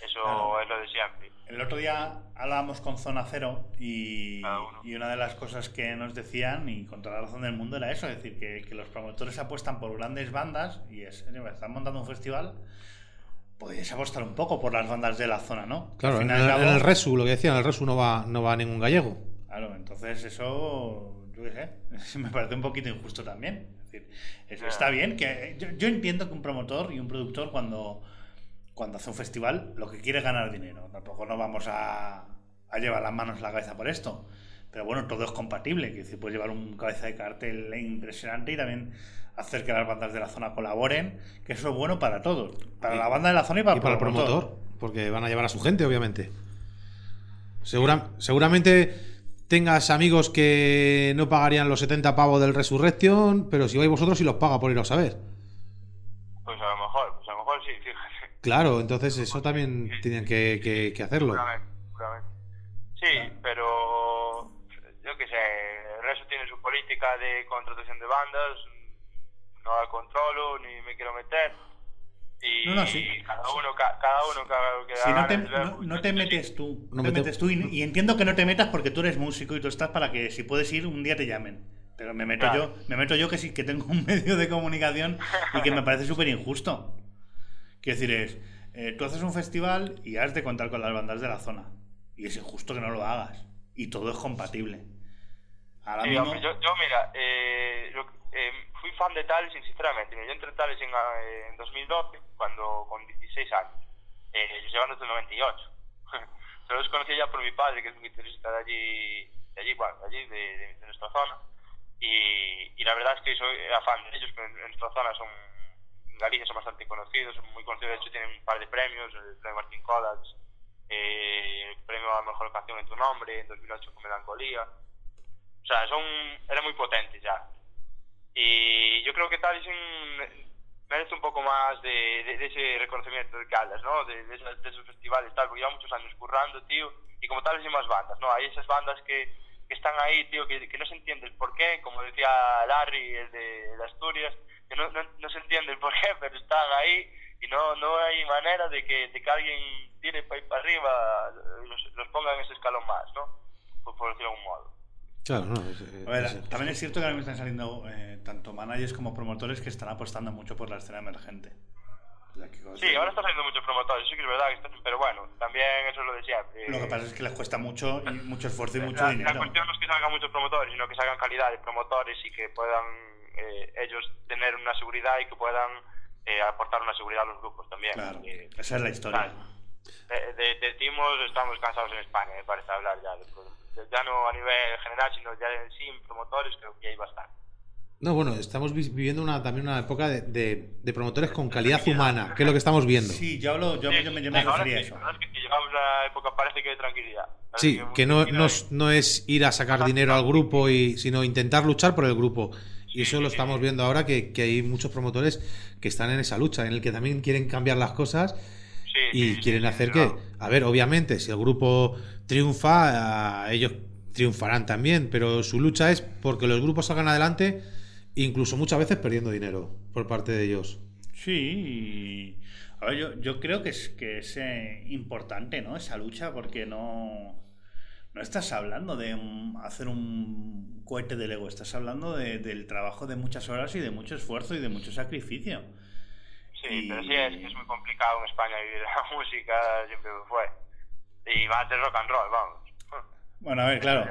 eso Claro. es lo de siempre. El otro día hablábamos con Zona Cero y, y una de las cosas que nos decían, y con toda la razón del mundo, era eso: es decir, que, que los promotores apuestan por grandes bandas y es, están montando un festival. Podéis apostar un poco por las bandas de la zona, ¿no? Claro, Al en el, al en cabo- el Resu, lo que decían, en el Resu no va, no va ningún gallego. Claro, entonces eso, yo qué sé, me parece un poquito injusto también. Es decir, eso está bien, que yo, yo entiendo que un promotor y un productor cuando, cuando hace un festival lo que quiere es ganar dinero. Tampoco nos vamos a, a llevar las manos a la cabeza por esto. Pero bueno, todo es compatible, que decir, puedes llevar un cabeza de cartel impresionante y también hacer que las bandas de la zona colaboren, que eso es bueno para todos, para Y- la banda de la zona y para, y para el promotor, porque van a llevar a su gente, obviamente. Segura- seguramente tengas amigos que no pagarían los 70 pavos del Resurrection, pero si vais vosotros sí los paga por iros a ver. Pues a lo mejor, pues a lo mejor sí, fíjate. Claro, entonces eso también tienen que, que- que hacerlo. Seguramente, seguramente. Sí, pero yo qué sé, Reso tiene su política de contratación de bandas, no la controlo ni me quiero meter. Y No, no, sí. cada uno, ca- cada uno que haga lo que Si da no te, no, no metes tú, No te meto- metes tú y, y entiendo que no te metas porque tú eres músico y tú estás para que si puedes ir un día te llamen. Pero me meto Claro. yo, me meto yo que sí que tengo un medio de comunicación y que me parece súper injusto. Quiero decir es, eh, tú haces un festival y has de contar con las bandas de la zona y es injusto que no lo hagas y todo es compatible. Ahora Sí, mismo, hombre, yo, yo, mira, eh, que- eh, fui fan de Tallinn, sinceramente. Yo entré en Tallinn en, eh, en 2012, cuando con 16 años. Eh, yo llevando desde el 98. Solo los conocí ya por mi padre, que es un guitarrista de allí, de allí, bueno, de allí, de, de- nuestra zona. Y, y la verdad es que soy era fan de ellos, que en, en nuestra zona son, Galicia son bastante conocidos, son muy conocidos, de hecho tienen un par de premios, el premio Martín Kodax, eh, el premio a mejor canción en tu nombre, en 2008 con Melancolía. O sea, son, eran muy potentes ya. Y yo creo que Tallinn merece un poco más de, de- de ese reconocimiento de hablas, ¿no? De, de, esas- de esos festivales, tal, porque lleva muchos años currando, tío. Y como tal, hay más bandas, ¿no? Hay esas bandas que, que están ahí, tío, que, que no se entiende el por qué, como decía Larry, el de, de Asturias, que no, no, no se entiende el por qué, pero están ahí y no, no hay manera de que, de que alguien tire para para arriba, los, los ponga en ese escalón más, ¿no? Por, por decirlo de algún modo. Claro, no. es- es- A ver, es- también es cierto que ahora mismo están saliendo eh, tanto managers como promotores que están apostando mucho por la escena emergente. Sí, ahora está saliendo muchos promotores, sí que es verdad, que está- pero bueno, también eso es lo de siempre. Lo que pasa es que les cuesta mucho, y mucho esfuerzo y mucho la, dinero. la cuestión no es que salgan muchos promotores, sino que salgan calidad de promotores y que puedan eh, ellos tener una seguridad y que puedan eh, aportar una seguridad a los grupos también. Claro, Eh, esa es la historia. de, de, de timos estamos cansados en España, me parece hablar ya. de ya no a nivel general, sino ya en promotores, creo que hay bastante. No, bueno, estamos vi- viviendo una, también una época de, de- de promotores con calidad humana, que es lo que estamos viendo. Sí, yo hablo, yo, Sí, yo me, yo me ahora refería a eso. la es que llegamos a una época, parece que de tranquilidad. Parece Sí, que no, no, es- no es ir a sacar dinero al grupo, y, sino intentar luchar por el grupo. Y eso lo estamos viendo ahora, que, que hay muchos promotores que están en esa lucha, en el que también quieren cambiar las cosas Sí, y sí, quieren sí, hacer sí, que, no. a ver, obviamente, si el grupo triunfa, ellos triunfarán también, pero su lucha es porque los grupos salgan adelante, incluso muchas veces perdiendo dinero por parte de ellos. Sí, a ver, yo, yo creo que es, que es eh, importante, ¿no? Esa lucha, porque no, no estás hablando de un- hacer un cohete de Lego, estás hablando de- del trabajo de muchas horas y de mucho esfuerzo y de mucho sacrificio. Sí, Y- pero sí es que es muy complicado en España vivir la música, siempre fue. Y más de rock and roll, vamos. Bueno, a ver, claro.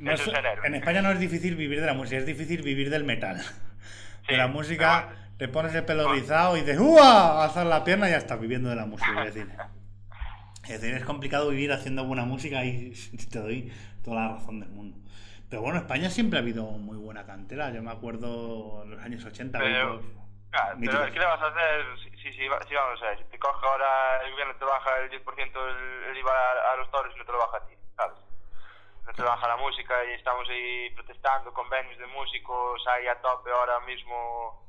no es- en España no es difícil vivir de la música, es difícil vivir del metal. Sí, de la música, bueno. te pones el pelo rizado y dices ¡Uah! Alzas la pierna y ya estás viviendo de la música. Es decir, es decir, es complicado vivir haciendo buena música y te doy toda la razón del mundo. Pero bueno, España siempre ha habido muy buena cantera. Yo me acuerdo en los años 80. Pero, míticos. pero ¿qué le vas a hacer si, si, si vamos a ver? Si te coge ahora el gobierno te baja el 10% el, el IVA a, a los toros y no te lo baja a ti, ¿sabes? No te baja la música y estamos ahí protestando, convenios de músicos ahí a tope ahora mismo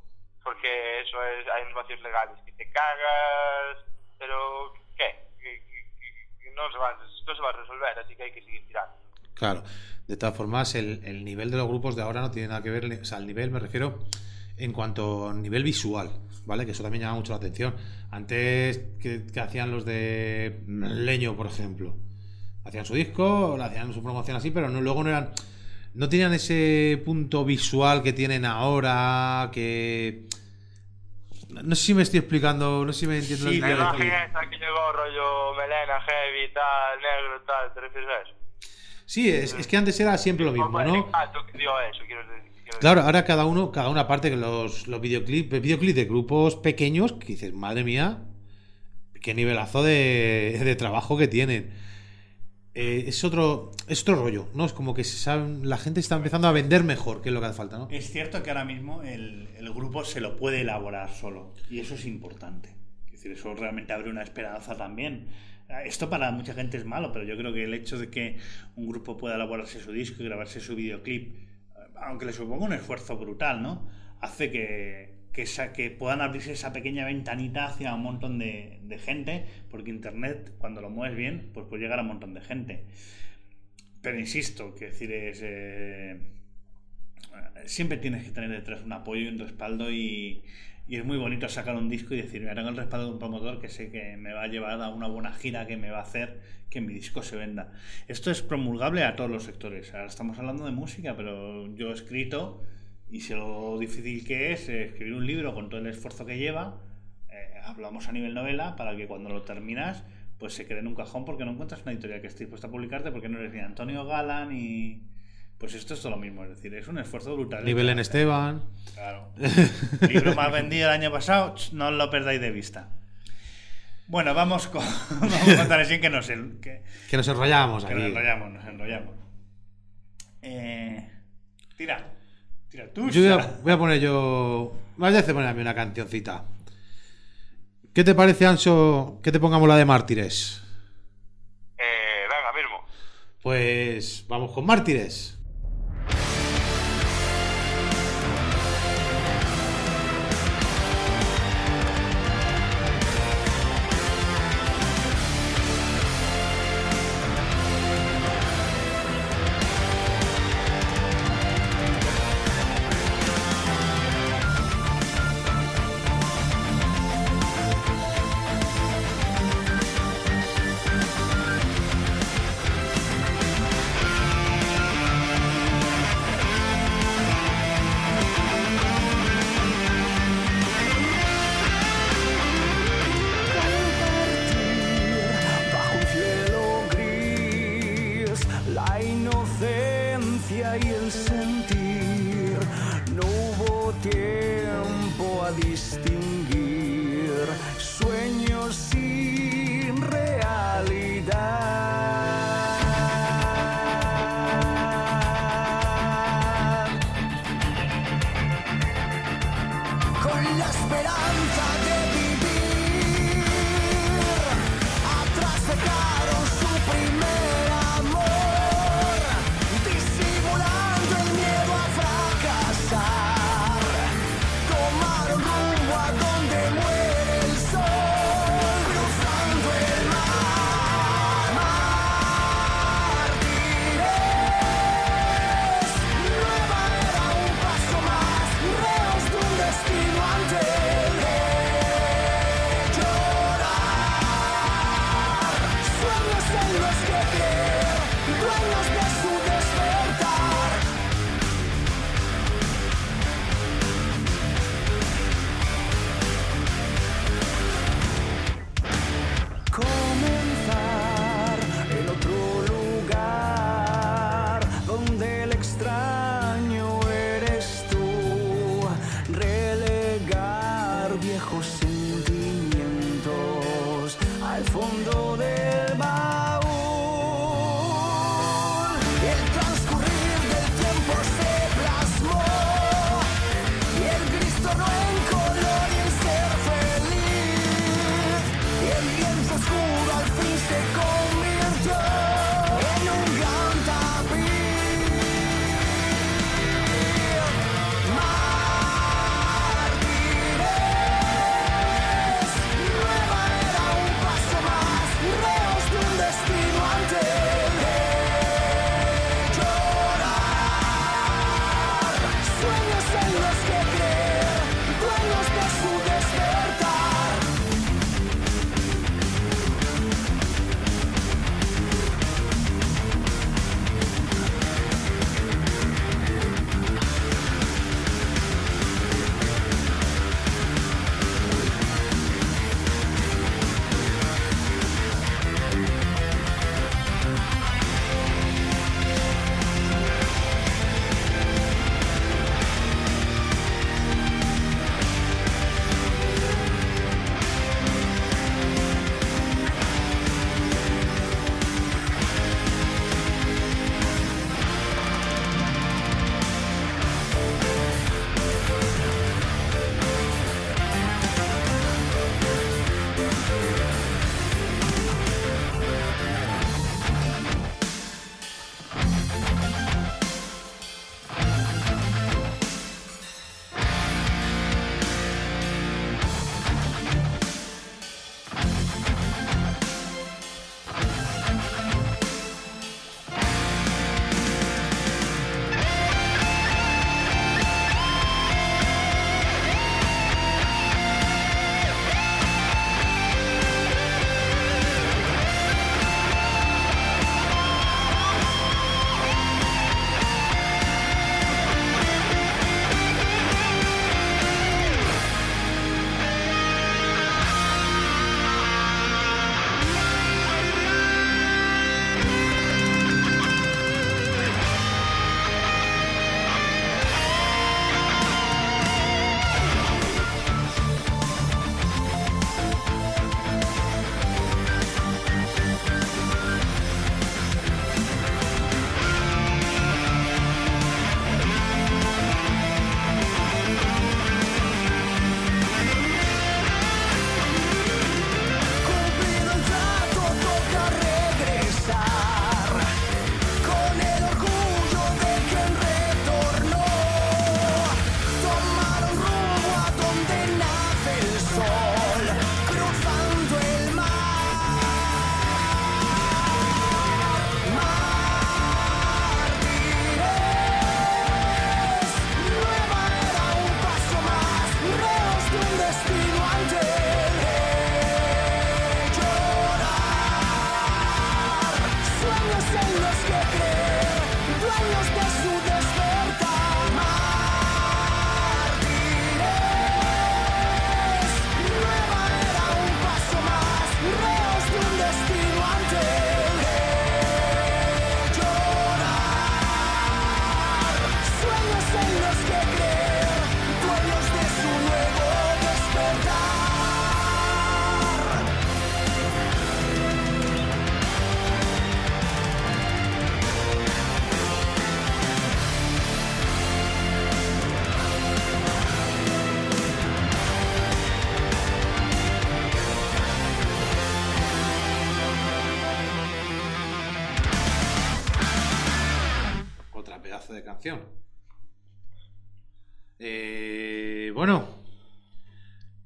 porque eso es, hay unos vacíos legales. Que te cagas, pero ¿qué? Que- que- que- que no, se va, no se va a resolver, así que hay que seguir tirando. Claro, de todas formas, el, el nivel de los grupos de ahora no tiene nada que ver, o sea, el nivel me refiero en cuanto a nivel visual, ¿vale? Que eso también llama mucho la atención. Antes que, que hacían los de Leño, por ejemplo, hacían su disco, hacían su promoción así, pero no, luego no eran, no tenían ese punto visual que tienen ahora, que no sé si me estoy explicando, no sé si me entiendo Sí, La decir. esa que llegó rollo melena, heavy, tal, negro, tal, ¿te refieres a eso? Sí, es, es que antes era siempre lo mismo, ¿no? Eso, quiero decir. quiero Claro, ahora cada uno, cada una parte que los, los videoclips, videoclips de grupos pequeños, que dices, madre mía, qué nivelazo de, de trabajo que tienen. Eh, es otro, es rollo, ¿no? Es como que se la gente está empezando a vender mejor, que es lo que hace falta, ¿no? Es cierto que ahora mismo el, el grupo se lo puede elaborar solo y eso es importante. Es decir, eso realmente abre una esperanza también. Esto para mucha gente es malo, pero yo creo que el hecho de que un grupo pueda elaborarse su disco y grabarse su videoclip, aunque le suponga un esfuerzo brutal, ¿no? Hace que, que, esa- que puedan abrirse esa pequeña ventanita hacia un montón de, de gente, porque Internet, cuando lo mueves bien, pues puede llegar a un montón de gente. Pero insisto, que decir es... eh, siempre tienes que tener detrás un apoyo y un respaldo y, y es muy bonito sacar un disco y decir, mira, tengo el respaldo de un promotor que sé que me va a llevar a una buena gira, que me va a hacer que mi disco se venda. Esto es promulgable a todos los sectores. Ahora estamos hablando de música, pero yo he escrito y sé lo difícil que es escribir un libro con todo el esfuerzo que lleva. eh, hablamos a nivel novela para que cuando lo terminas pues se quede en un cajón porque no encuentras una editorial que esté dispuesta a publicarte porque no eres ni Antonio Gala ni... Pues esto es todo lo mismo, es decir, es un esfuerzo brutal. Nivel en Esteban. Claro. Libro más vendido el año pasado, no lo perdáis de vista. Bueno, vamos con, vamos con Tanesín, que nos, que, Que nos enrollamos que aquí. nos enrollamos, nos enrollamos. Eh, tira, tira tú. Yo voy a, Sara. voy a poner yo. Vaya a poner a mí una cancioncita. ¿Qué te parece, Anso, que te pongamos la de Mártires? Eh, venga, mismo. Pues vamos con Mártires.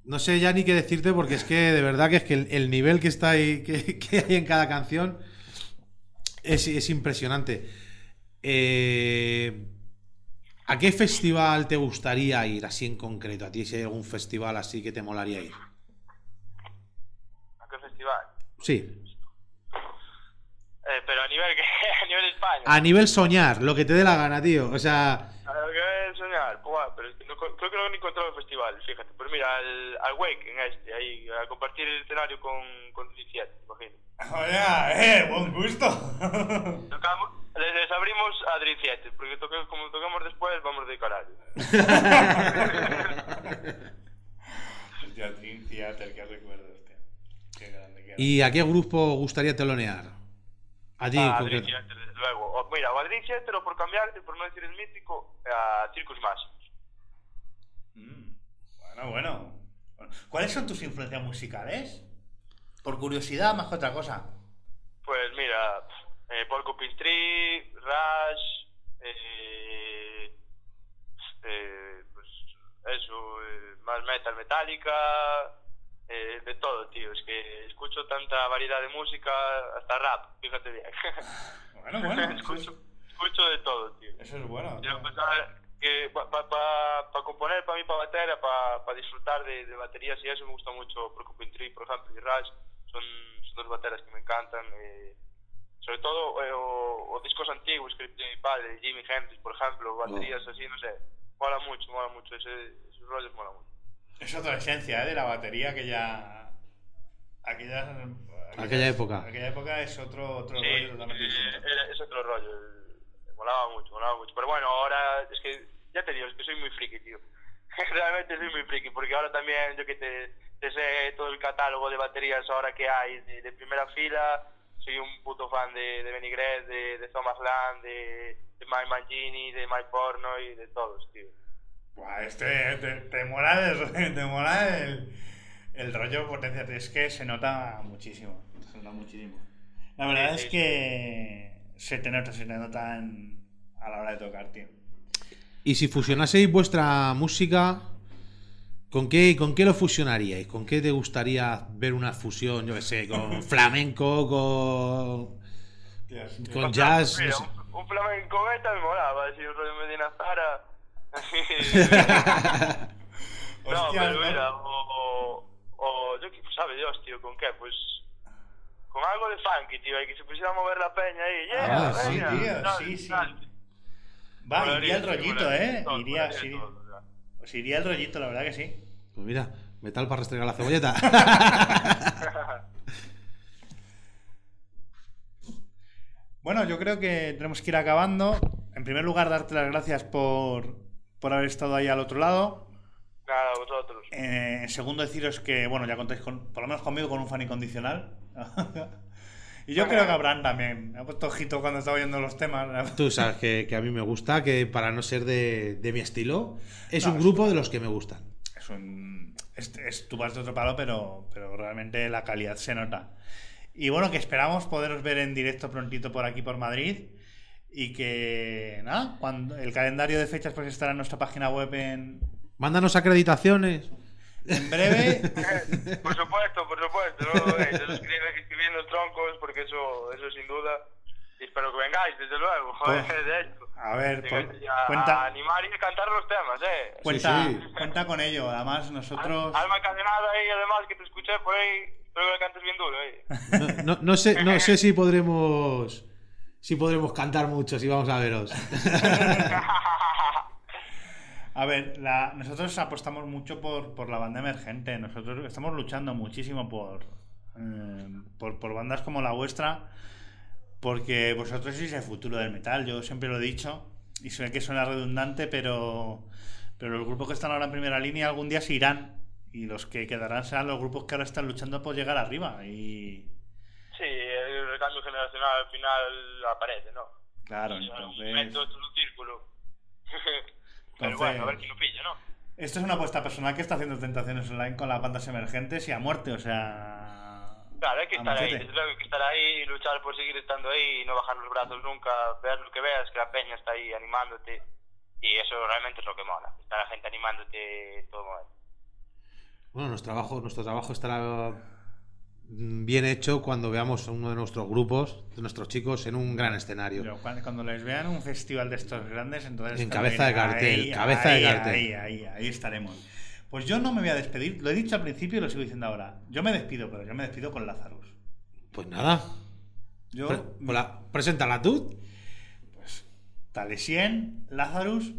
No sé ya ni qué decirte porque es que de verdad que es que el, el nivel que está ahí, que, que hay en cada canción es, es impresionante. Eh, ¿A qué festival te gustaría ir así en concreto? ¿A ti si hay algún festival así que te molaría ir? ¿A qué festival? Sí. Eh, pero a nivel que a nivel España. A nivel soñar, lo que te dé la gana, tío. O sea, soñar, pues, pero no, creo que no he encontrado el festival, fíjate. Pues mira, al, al Wake en este, ahí, a compartir el escenario con, con 17, imagino. Oye, eh, buen gusto. Tocamos, les, les abrimos a 17, porque toque, como toquemos después, vamos de carallo. Hostia, Dream Theater, qué recuerdo, hostia. Qué grande, qué grande. ¿y a qué grupo gustaría telonear? A ti, en concreto. Dream Theater, luego. O, mira, o a Dream Theater, o por cambiarte, por no decir el mítico, a Circus Máximos. Mm, Bueno, bueno. Bueno, ¿Cuáles son tus influencias musicales? Por curiosidad, más que otra cosa. Pues mira, eh, Porcupine Tree, Rush, eh, eh, pues eso, eh, más metal, metálica, eh, de todo, tío. Es que escucho tanta variedad de música, hasta rap, fíjate bien. Bueno, bueno. escucho, es, escucho de todo, tío. eso es bueno. Yo, pues, que para pa, pa- pa componer, para mí, para batería, para disfrutar de, de baterías y eso, me gusta mucho Porcupine Tree, por ejemplo, y Rush. Son, son dos bateras que me encantan. eh, sobre todo, eh, o, o discos antiguos que tiene mi padre, Jimi Hendrix, por ejemplo, baterías así, no sé. Mola mucho, mola mucho, ese, esos rollos mola mucho. Es otra esencia, ¿eh? De la batería que ya... Aquella, Aquella época. Aquella época es otro, otro Sí, rollo totalmente eh, es otro rollo. el- molaba mucho, molaba mucho. Pero bueno, ahora es que, ya te digo, es que soy muy friki, tío. Realmente soy muy friki, porque ahora también yo que te, te sé todo el catálogo de baterías ahora que hay de, de primera fila. Soy un puto fan de, de Benny Gress, de, de Thomas Land, de, de Mike Mangini, de Mike Porno y de todos, tío. Buah, este te, te mola, el, te mola el, el rollo potencia. Es que se nota muchísimo. Se nota muchísimo. La verdad Sí, es sí. que se te nota, se te nota en- a la hora de tocar, tío. Y si fusionaseis vuestra música, ¿con qué, ¿con qué lo fusionaríais? ¿Con qué te gustaría ver una fusión, yo qué sé, con flamenco, con, con jazz? no Mira, sé? un, un flamenco beta me molaba, así un rollo Medina Zara. No, pero ¿no? mira, o, o, o yo qué sabe Dios, tío, ¿con qué? Pues con algo de funky, tío, y que se pusiera a mover la peña ahí, yeah, Ah, sí, tío, tal, sí, sí. tal. Va, iría el rollito, ¿eh? todo, Iría, sí. todo. Pues iría el rollito, la verdad que sí. Pues mira, metal para restregar la cebolleta. Bueno, yo creo que tenemos que ir acabando. En primer lugar, darte las gracias por, por haber estado ahí al otro lado. Nada, vosotros. Eh, en segundo, deciros que, bueno, ya contáis con, por lo menos conmigo con un fan incondicional. y yo creo que Abraham también. Me ha puesto ojito cuando estaba oyendo los temas. Tú sabes que, que a mí me gusta, que para no ser de, de mi estilo, es No, un es- grupo de los que me gustan. Es un. Es, es- tú vas de otro palo, pero, pero realmente la calidad se nota. Y bueno, que esperamos poderos ver en directo prontito por aquí, por Madrid. Y que, nada, cuando el calendario de fechas pues estará en nuestra página web en, Mándanos acreditaciones. en breve. por supuesto, por supuesto, no eh, escribiendo, troncos, porque eso, eso sin duda. Y espero que vengáis, desde luego, joder, Pues, de hecho. A ver, por- y a, cuenta- animar y cantar los temas, eh. cuenta, Sí, sí. cuenta con ello. Además, nosotros. Alma encadenada ahí, además, que te escuché por ahí, espero que le cantes bien duro ahí. No, no- no sé, no sé si podremos si podremos cantar mucho, si vamos a veros. A ver, nosotros apostamos mucho por, por la banda emergente. Nosotros estamos luchando muchísimo por, eh, por, por bandas como la vuestra, porque vosotros sois el futuro del metal. Yo siempre lo he dicho, y sé que suena redundante, pero, pero los grupos que están ahora en primera línea algún día se irán. Y los que quedarán serán los grupos que ahora están luchando por llegar arriba. Y Sí, el recambio generacional al final aparece, ¿no? claro, Y entonces. momento esto es un círculo. Pero bueno, a ver quién lo pilla, ¿no? Esto es una apuesta personal que está haciendo Tentaciones Online con las bandas emergentes y a muerte, o sea. Claro, hay que estar ahí, machete. desde luego hay que estar ahí y luchar por seguir estando ahí y no bajar los brazos nunca, ver lo que veas, que la peña está ahí animándote y eso realmente es lo que mola, está la gente animándote todo momento. Bueno, nuestro trabajo, nuestro trabajo estará bien hecho cuando veamos a uno de nuestros grupos, de nuestros chicos, en un gran escenario. Cuando, cuando les vean un festival de estos grandes, entonces. En cabeza de cartel, ahí, cabeza de ahí, cartel. Ahí, ahí, ahí estaremos. Pues yo no me voy a despedir, lo he dicho al principio y lo sigo diciendo ahora. Yo me despido, pero yo me despido con Lazarus. Pues nada, Yo, Pre- hola, preséntala tú. Talesien, Lazarus,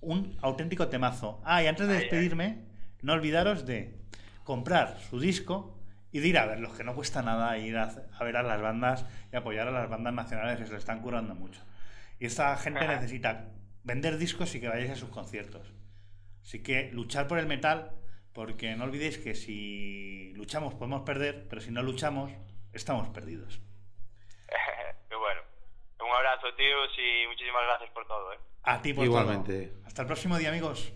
un auténtico temazo. Ah, y antes de Ay, ay. despedirme, no olvidaros de comprar su disco y de ir a verlos, que no cuesta nada ir a, a ver a las bandas y apoyar a las bandas nacionales que se lo están curando mucho. Y esta gente Ajá. necesita vender discos y que vayáis a sus conciertos. Así que luchar por el metal, porque no olvidéis que si luchamos podemos perder, pero si no luchamos, estamos perdidos. Qué bueno. Un abrazo, tíos, y muchísimas gracias por todo, ¿eh? A ti por Igualmente. todo. Hasta el próximo día, amigos.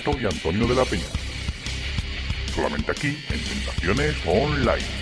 Barreto y Antonio de la Peña. Solamente aquí en Tentaciones Online.